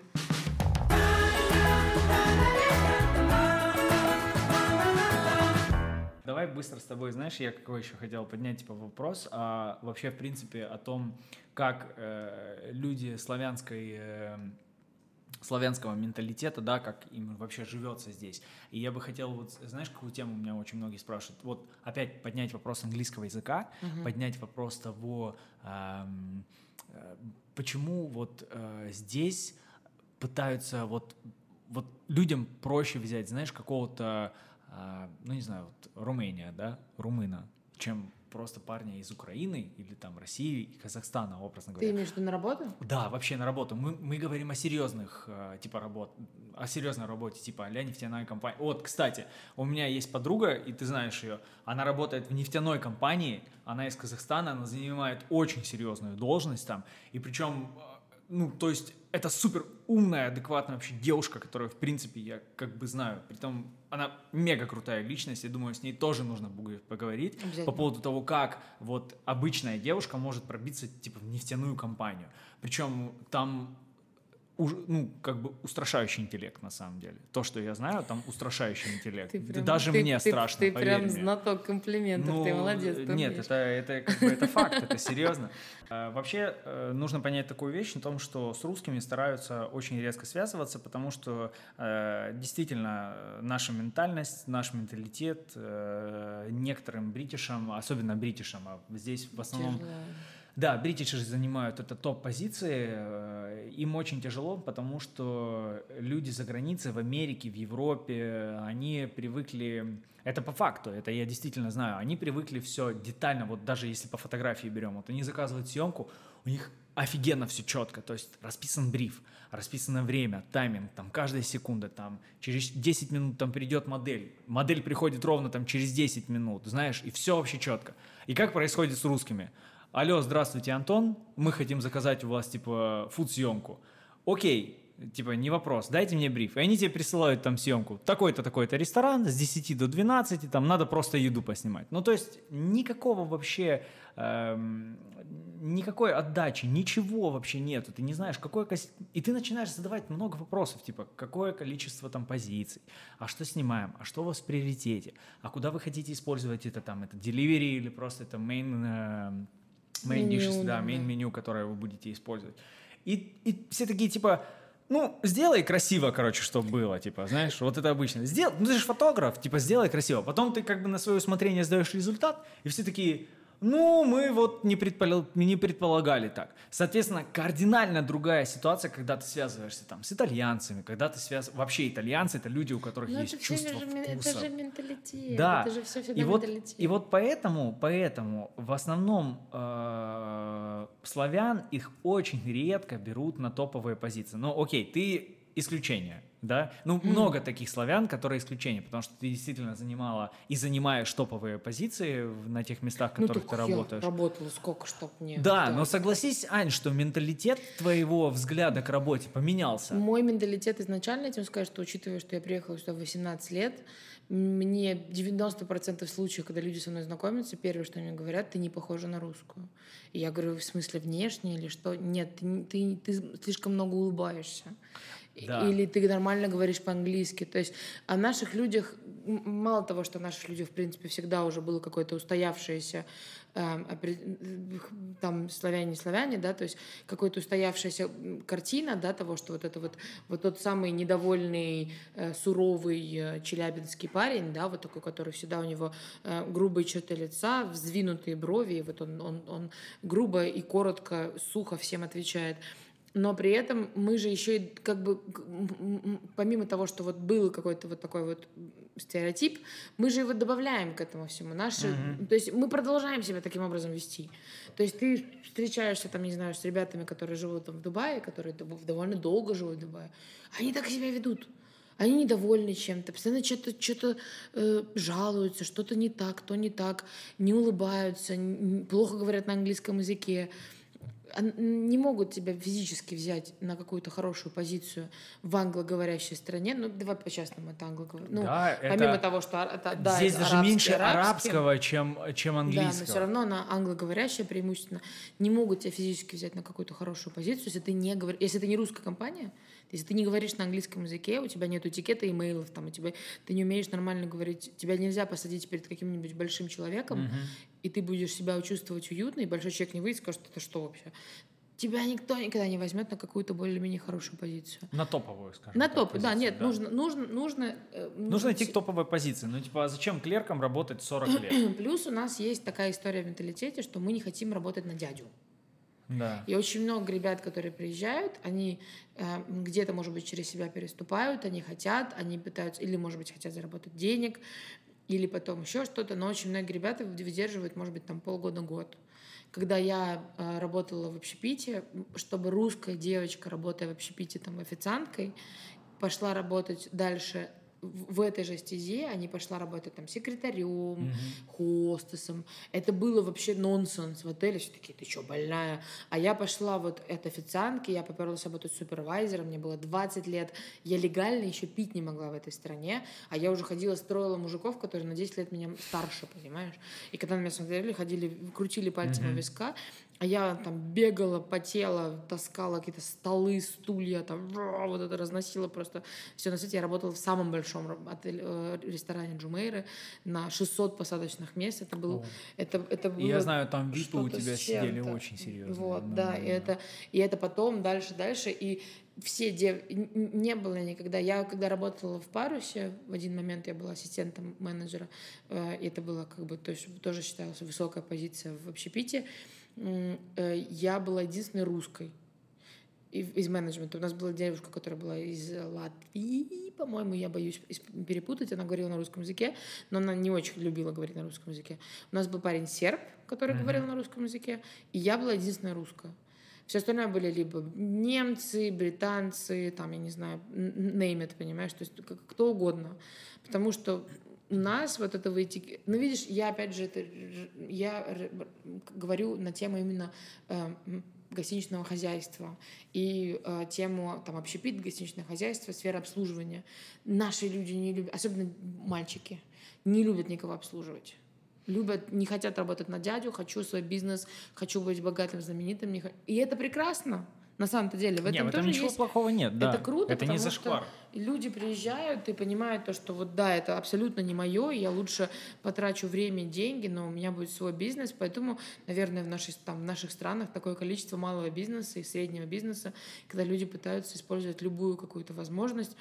Давай быстро с тобой, знаешь, я какой еще хотел поднять типа вопрос, а вообще в принципе о том, как э, люди славянской э, славянского менталитета, да, как им вообще живется здесь. И я бы хотел, вот, знаешь, какую тему меня очень многие спрашивают? Вот опять поднять вопрос английского языка, поднять вопрос того, эм, э, почему вот э, здесь пытаются вот вот людям проще взять, знаешь, какого-то, а, ну не знаю, вот Румыния, да, румына, чем просто парня из Украины или там России и Казахстана, образно Ты говоря. имеешь в виду на работу? Да, вообще на работу. Мы, мы говорим о серьезных, э, типа, работ, о серьезной работе, типа, а нефтяная компания. Вот, кстати, у меня есть подруга, и ты знаешь ее, она работает в нефтяной компании, она из Казахстана, она занимает очень серьезную должность там, и причем, э, ну, то есть, это супер умная, адекватная вообще девушка, которую, в принципе, я как бы знаю. Притом, она мега крутая личность, я думаю, с ней тоже нужно будет поговорить по поводу того, как вот обычная девушка может пробиться типа в нефтяную компанию. Причем там уж, ну, как бы устрашающий интеллект на самом деле. То, что я знаю, там устрашающий интеллект. Ты прям- Даже ты- мне ты- страшно, Ты поверь прям мне. знаток комплиментов, ты Ну, молодец. ты Нет, умеешь. это, это, как бы, это факт, это серьезно. А, Вообще э, нужно понять такую вещь о том, что с русскими стараются очень резко связываться, потому что э, действительно наша ментальность, наш менталитет э, некоторым бритишам, особенно бритишам, а здесь в основном Тяжело. Да, бритиши занимают это топ-позиции. э, Им очень тяжело, потому что люди за границей, в Америке, в Европе, они привыкли... Это по факту, это я действительно знаю. Они привыкли все детально, вот даже если по фотографии берем, вот они заказывают съемку, у них офигенно все четко, то есть расписан бриф, расписано время, тайминг, там каждая секунда, там через 10 минут там придет модель, модель приходит ровно там через 10 минут, знаешь, и все вообще четко. И как происходит с русскими? Алло, здравствуйте, Антон, мы хотим заказать у вас, типа, фуд-съемку. Окей, типа, не вопрос, дайте мне бриф. И они тебе присылают там съемку. Такой-то, такой-то ресторан с 10 до 12, там надо просто еду поснимать. Ну, то есть никакого вообще, эм, никакой отдачи, ничего вообще нету. Ты не знаешь, какое... И ты начинаешь задавать много вопросов, типа, какое количество там позиций, а что снимаем, а что у вас в приоритете, а куда вы хотите использовать это там, это delivery или просто это main, э, main Меню, dishes, да, main да. меню, которое вы будете использовать. И, и все такие, типа, ну, сделай красиво, короче, чтобы было, типа, знаешь, вот это обычно. Сделай, ну, ты же фотограф, типа, сделай красиво. Потом ты как бы на свое усмотрение сдаешь результат, и все такие, ну, мы вот не, предполаг- не предполагали так. Соответственно, кардинально другая ситуация, когда ты связываешься там с итальянцами, когда ты связываешься... Вообще, итальянцы — это люди, у которых Ну, есть это, чувство же, мен- это вкуса. же менталитет. Да. Это же все всегда И вот, менталитет. и вот поэтому, поэтому в основном э, славян их очень редко берут на топовые позиции. Ну, окей, ты исключение, да? Ну, много таких славян, которые исключение, потому что ты действительно занимала и занимаешь топовые позиции на тех местах, в ну, которых так ты я работаешь. работала сколько, чтоб мне. Да, но согласись, Ань, что менталитет твоего взгляда к работе поменялся. Мой менталитет изначально, я тебе скажу, что учитывая, что я приехала сюда в 18 лет, мне 90% случаев, когда люди со мной знакомятся, первое, что они говорят, ты не похожа на русскую. И я говорю, в смысле внешне или что? Нет, ты, не- ты, ты слишком много улыбаешься. Да. Или ты нормально говоришь по-английски. То есть о наших людях, мало того, что о наших людях, в принципе, всегда уже было какое-то устоявшееся эм, там славяне славяне, да, то есть какая-то устоявшаяся картина, да, того, что вот это вот вот тот самый недовольный э, суровый э, челябинский парень, да, вот такой, который всегда у него э, грубые черты лица, вздвинутые брови, и вот он он он грубо и коротко, сухо всем отвечает. Но при этом мы же еще и как бы помимо того, что вот был какой-то вот такой вот стереотип, мы же его добавляем к этому всему. Наши, то есть мы продолжаем себя таким образом вести. То есть ты встречаешься там, не знаю, с ребятами, которые живут там в Дубае, которые дов- довольно долго живут в Дубае, они так себя ведут. Они недовольны чем-то, постоянно что-то что жалуются, что-то не так, то не так, не улыбаются, плохо говорят на английском языке не могут тебя физически взять на какую-то хорошую позицию в англоговорящей стране. Ну, давай по-честному, это англоговорящая. Ну, Да, это- помимо того, что это, да, Здесь это даже арабский, меньше арабского, чем, чем Да, английского. но все равно она англоговорящая преимущественно не могут тебя физически взять на какую-то хорошую позицию, если ты не говоришь, если это не русская компания, если ты не говоришь на английском языке, у тебя нет этикета имейлов, там, у тебя, ты не умеешь нормально говорить, тебя нельзя посадить перед каким-нибудь большим человеком, и ты будешь себя чувствовать уютно, и большой человек не выйдет и скажет, это что вообще? Тебя никто никогда не возьмет на какую-то более-менее хорошую позицию. На топовую, скажем На так, топ, да, позицию, нет, да. нужно, нужно, нужно. э, Нужно идти к топовой позиции. Ну, типа, а зачем клеркам работать 40 лет? Плюс у нас есть такая история в менталитете, что мы не хотим работать на дядю. Да. И очень много ребят, которые приезжают, они э, где-то, может быть, через себя переступают, они хотят, они пытаются, или, может быть, хотят заработать денег, или потом еще что-то, но очень многие ребята выдерживают, может быть, там полгода-год. Когда я э, работала в общепите, чтобы русская девочка, работая в общепите там официанткой, пошла работать дальше в этой же стезе, они пошла работать там секретарем, хостесом. Это было вообще нонсенс в отеле. Все такие, ты что, больная? А я пошла вот от официантки, я поперлась работать супервайзером, мне было 20 лет. Я легально еще пить не могла в этой стране, а я уже ходила, строила мужиков, которые на 10 лет меня старше, понимаешь? И когда на меня смотрели, ходили, крутили пальцем у виска, а я там бегала, потела, таскала какие-то столы, стулья, там вот это разносила просто все на свете. Я работала в самом большом отеле, э, ресторане Джумейры на 600 посадочных мест. Это был, это, это И было я знаю, там випы у тебя сидели очень серьезно. Вот, да, и это, и это потом дальше, дальше, и все дев... не было никогда. Я когда работала в парусе, в один момент я была ассистентом менеджера, э, и это было как бы, то есть тоже считалась высокая позиция в общепите. Э, Я была единственной русской из менеджмента. У нас была девушка, которая была из Латвии, по-моему, я боюсь перепутать. Она говорила на русском языке, но она не очень любила говорить на русском языке. У нас был парень серб, который говорил на русском языке, и я была единственная русская. Все остальное были либо немцы, британцы, там, я не знаю, name it, понимаешь, то есть кто угодно. Потому что у нас вот этого этикета... Ну, видишь, я опять же, это, я говорю на тему именно э, гостиничного хозяйства и э, тему там общепит, гостиничное хозяйство, сфера обслуживания. Наши люди не любят, особенно мальчики, не любят никого обслуживать. Любят, не хотят работать на дядю, хочу свой бизнес, хочу быть богатым, знаменитым. не И это прекрасно, на самом-то деле. В этом, Нет, в этом тоже ничего есть плохого нет, да. это круто, Это не потому зашквар. что люди приезжают и понимают то, что вот да, это абсолютно не мое, я лучше потрачу время и деньги, но у меня будет свой бизнес, поэтому, наверное, в, нашей, там, в наших странах такое количество малого бизнеса и среднего бизнеса, когда люди пытаются использовать любую какую-то возможность,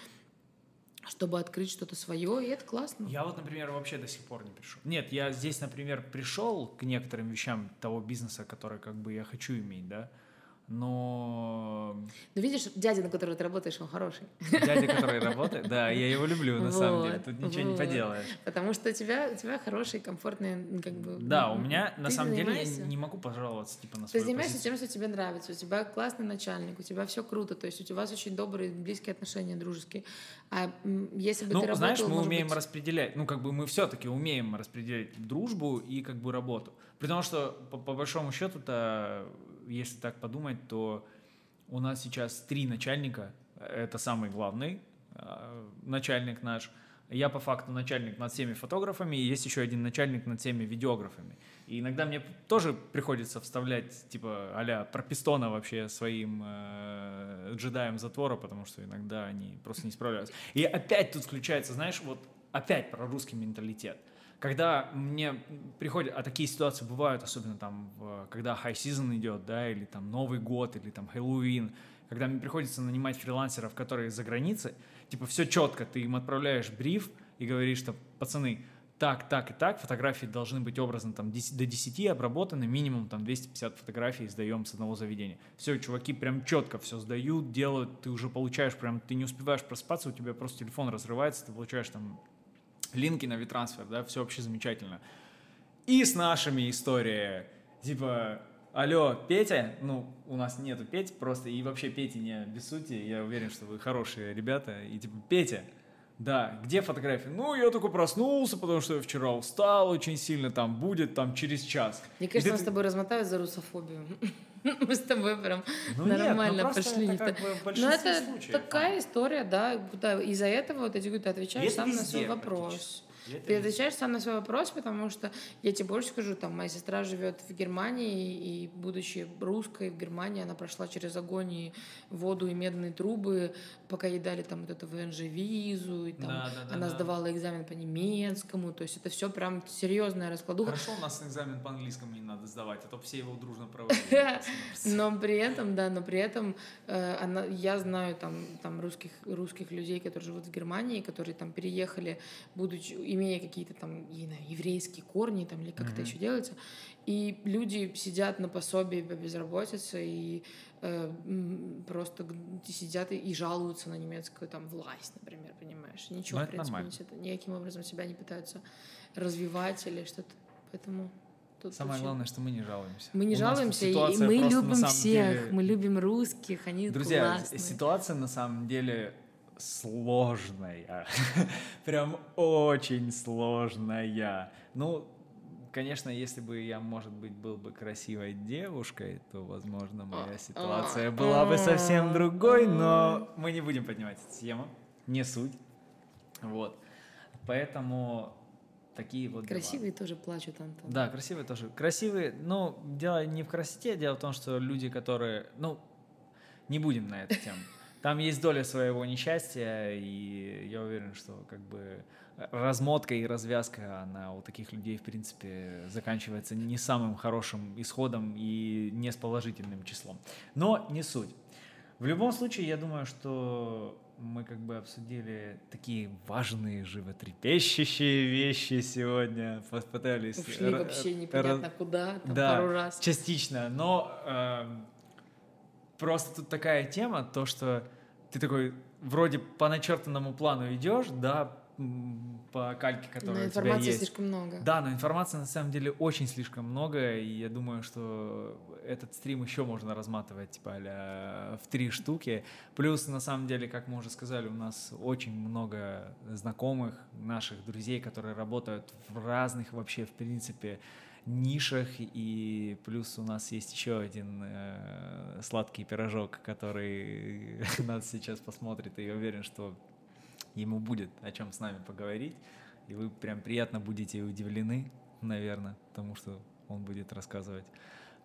чтобы открыть что-то свое, и это классно. Я вот, например, вообще до сих пор не пришел. Нет, я здесь, например, пришел к некоторым вещам того бизнеса, который как бы я хочу иметь, да, но Ну, видишь, дядя, на которого ты работаешь, он хороший. дядя, который работает, да, я его люблю, на самом деле, тут ничего не поделаешь. Потому что у тебя, у тебя хороший, комфортный, м, как бы... Да, у меня, на самом деле, я не могу пожаловаться, типа, на Ты занимаешься позицию. тем, что тебе нравится, у тебя классный начальник, у тебя все круто, то есть у вас очень добрые, близкие отношения, дружеские. А если бы Ну, ты работал, знаешь, мы умеем быть, распределять, ну, как бы мы все-таки умеем распределять дружбу и как бы работу. При том, что по, по большому счету-то, если так подумать, то у нас сейчас три начальника. Это самый главный э, начальник наш. Я по факту начальник над всеми фотографами, и есть еще один начальник над всеми видеографами. И иногда мне тоже приходится вставлять, типа, а-ля пропистона вообще своим э, джедаем затвора, потому что иногда они просто не справляются. И опять тут включается, знаешь, вот опять про русский менталитет. Когда мне приходят, а такие ситуации бывают, особенно там, когда high season идет, да, или там Новый год, или там Хэллоуин, когда мне приходится нанимать фрилансеров, которые за границей, типа все четко, ты им отправляешь бриф и говоришь, что пацаны, так, так и так, фотографии должны быть образно там 10, до 10 обработаны, минимум там 250 фотографий сдаем с одного заведения. Все, чуваки прям четко все сдают, делают, ты уже получаешь прям, ты не успеваешь проспаться, у тебя просто телефон разрывается, ты получаешь там линки на витрансфер, да, все вообще замечательно. И с нашими историями, типа, алло, Петя, ну, у нас нету Петь просто, и вообще Пети не без сути, я уверен, что вы хорошие ребята, и типа, Петя, да, где фотографии? Ну, я только проснулся, потому что я вчера устал очень сильно, там будет там через час. Мне кажется, нас с тобой размотают за русофобию. Мы с тобой прям Ну нет, ну нормально пошли. это как бы Но это случаев, такая история, да, да, из-за этого вот эти ты отвечаешь Это сам на везде свой вопрос. Это Ты отвечаешь сам на свой вопрос, потому что я тебе больше скажу, там моя сестра живет в Германии, и будучи русской в Германии, она прошла через огонь и воду и медные трубы, пока ей дали там вот эту ВНЖ-визу, и там Да, да, да, она да. сдавала экзамен по немецкому, то есть это все прям серьезная раскладуха. Хорошо, у нас экзамен по английскому не надо сдавать, а то все его дружно проводили. Но при этом, да, но при этом э, она, я знаю там, там русских, русских людей, которые живут в Германии, которые там переехали, будучи, имея какие-то там, не знаю, еврейские корни там, или как это еще делается. И люди сидят на пособии по безработице и э, просто сидят и, и жалуются на немецкую там власть, например, понимаешь? Ничего, Ну, в это принципе, не сид- никаким образом себя не пытаются развивать или что-то. Поэтому тут Самое очень- главное, что мы не жалуемся. мы не У жалуемся, и- мы любим всех, деле- мы любим русских, они Друзья, классные. ситуация на самом деле сложная. Прям очень сложная. Ну, конечно, если бы я, может быть, был бы красивой девушкой, то, возможно, моя А, ситуация а, была бы совсем а, другой, а. но мы не будем поднимать эту тему. Не суть. Вот. Поэтому такие вот дела. Красивые тоже плачут, Антон. Да, красивые тоже. Красивые, ну, дело не в красоте, дело в том, что люди, которые, ну, не будем на эту тему. Там есть доля своего несчастья, и я уверен, что как бы размотка и развязка, она у таких людей, в принципе, заканчивается не самым хорошим исходом и не с положительным числом. Но не суть. В любом случае, я думаю, что мы как бы обсудили такие важные, животрепещущие вещи сегодня. Попытались... Ушли вообще ра- непонятно куда, там да, пару раз. частично, но эм, просто тут такая тема, то, что ты такой вроде по начертанному плану идешь, да, по кальке, Но которая у тебя информации есть. слишком много. Да, но информации на самом деле очень слишком много, и я думаю, что этот стрим еще можно разматывать типа а в три штуки. Плюс, на самом деле, как мы уже сказали, у нас очень много знакомых, наших друзей, которые работают в разных вообще, в принципе, нишах, и плюс у нас есть еще один э, сладкий пирожок, который нас сейчас посмотрит, и я уверен, что ему будет о чем с нами поговорить, и вы прям приятно будете удивлены, наверное, тому, что он будет рассказывать.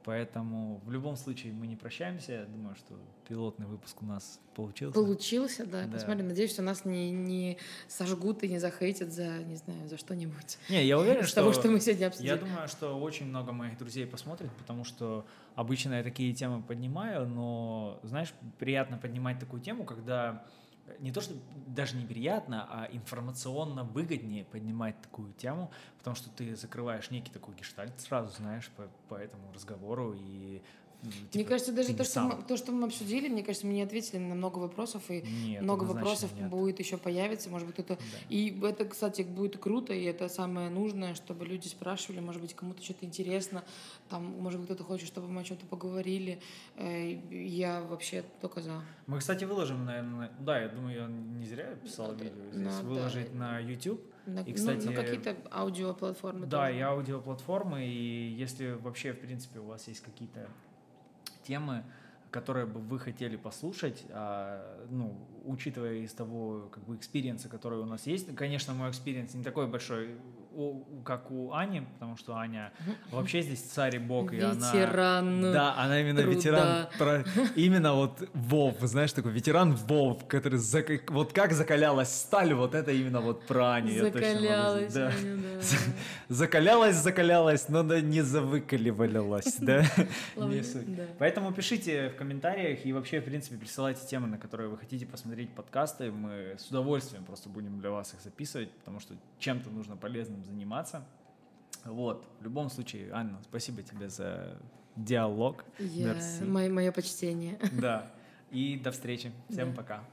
Поэтому в любом случае мы не прощаемся. Я думаю, что пилотный выпуск у нас получился. Получился, да. Да. Посмотрим. Надеюсь, что нас не, не сожгут и не захейтят за, не знаю, за что-нибудь. Не, я уверен, что... того, что мы сегодня обсудили. Я думаю, что очень много моих друзей посмотрит, потому что обычно я такие темы поднимаю, но, знаешь, приятно поднимать такую тему, когда не то, что даже неприятно, а информационно выгоднее поднимать такую тему, потому что ты закрываешь некий такой гештальт сразу, знаешь, по, по этому разговору и м, Мне типа, кажется, даже то что, сам. мы, то, что мы обсудили, мне кажется, мы не ответили на много вопросов, и Нет, много вопросов нет. будет еще появиться, может быть, кто-то... Да. И это, кстати, будет круто, и это самое нужное, чтобы люди спрашивали, может быть, кому-то что-то интересно, там, может быть, кто-то хочет, чтобы мы о чем-то поговорили. Э, Я вообще только за. Мы, кстати, выложим, наверное, да, я думаю, я не зря писал Надо- видео здесь, надо. выложить на YouTube. На, И, ну, кстати, на какие-то аудиоплатформы Да, тоже. и аудиоплатформы, и если вообще, в принципе, у вас есть какие-то темы, которые бы вы хотели послушать, а, ну, учитывая из того, как бы, experience а, который у нас есть, конечно, мой experience не такой большой у- как у Ани, потому что Аня вообще здесь царь и бог, и она... Ветеран Да, она именно труда. ветеран, про- именно вот Вов, знаешь, такой ветеран Вов, который зак- вот как закалялась сталь, вот это именно вот про Аню. я точно могу Закалялась. сказать. Аня, да. Закалялась, закалялась, но да не завыкаливалась, да? Да. Поэтому пишите в комментариях и вообще, в принципе, присылайте темы, на которые вы хотите посмотреть подкасты. Мы с удовольствием просто будем для вас их записывать, потому что чем-то нужно заниматься. Вот, в любом случае, Анна, спасибо тебе за диалог. Мерси. мое, мое почтение. Да. И до встречи. Всем Да. пока.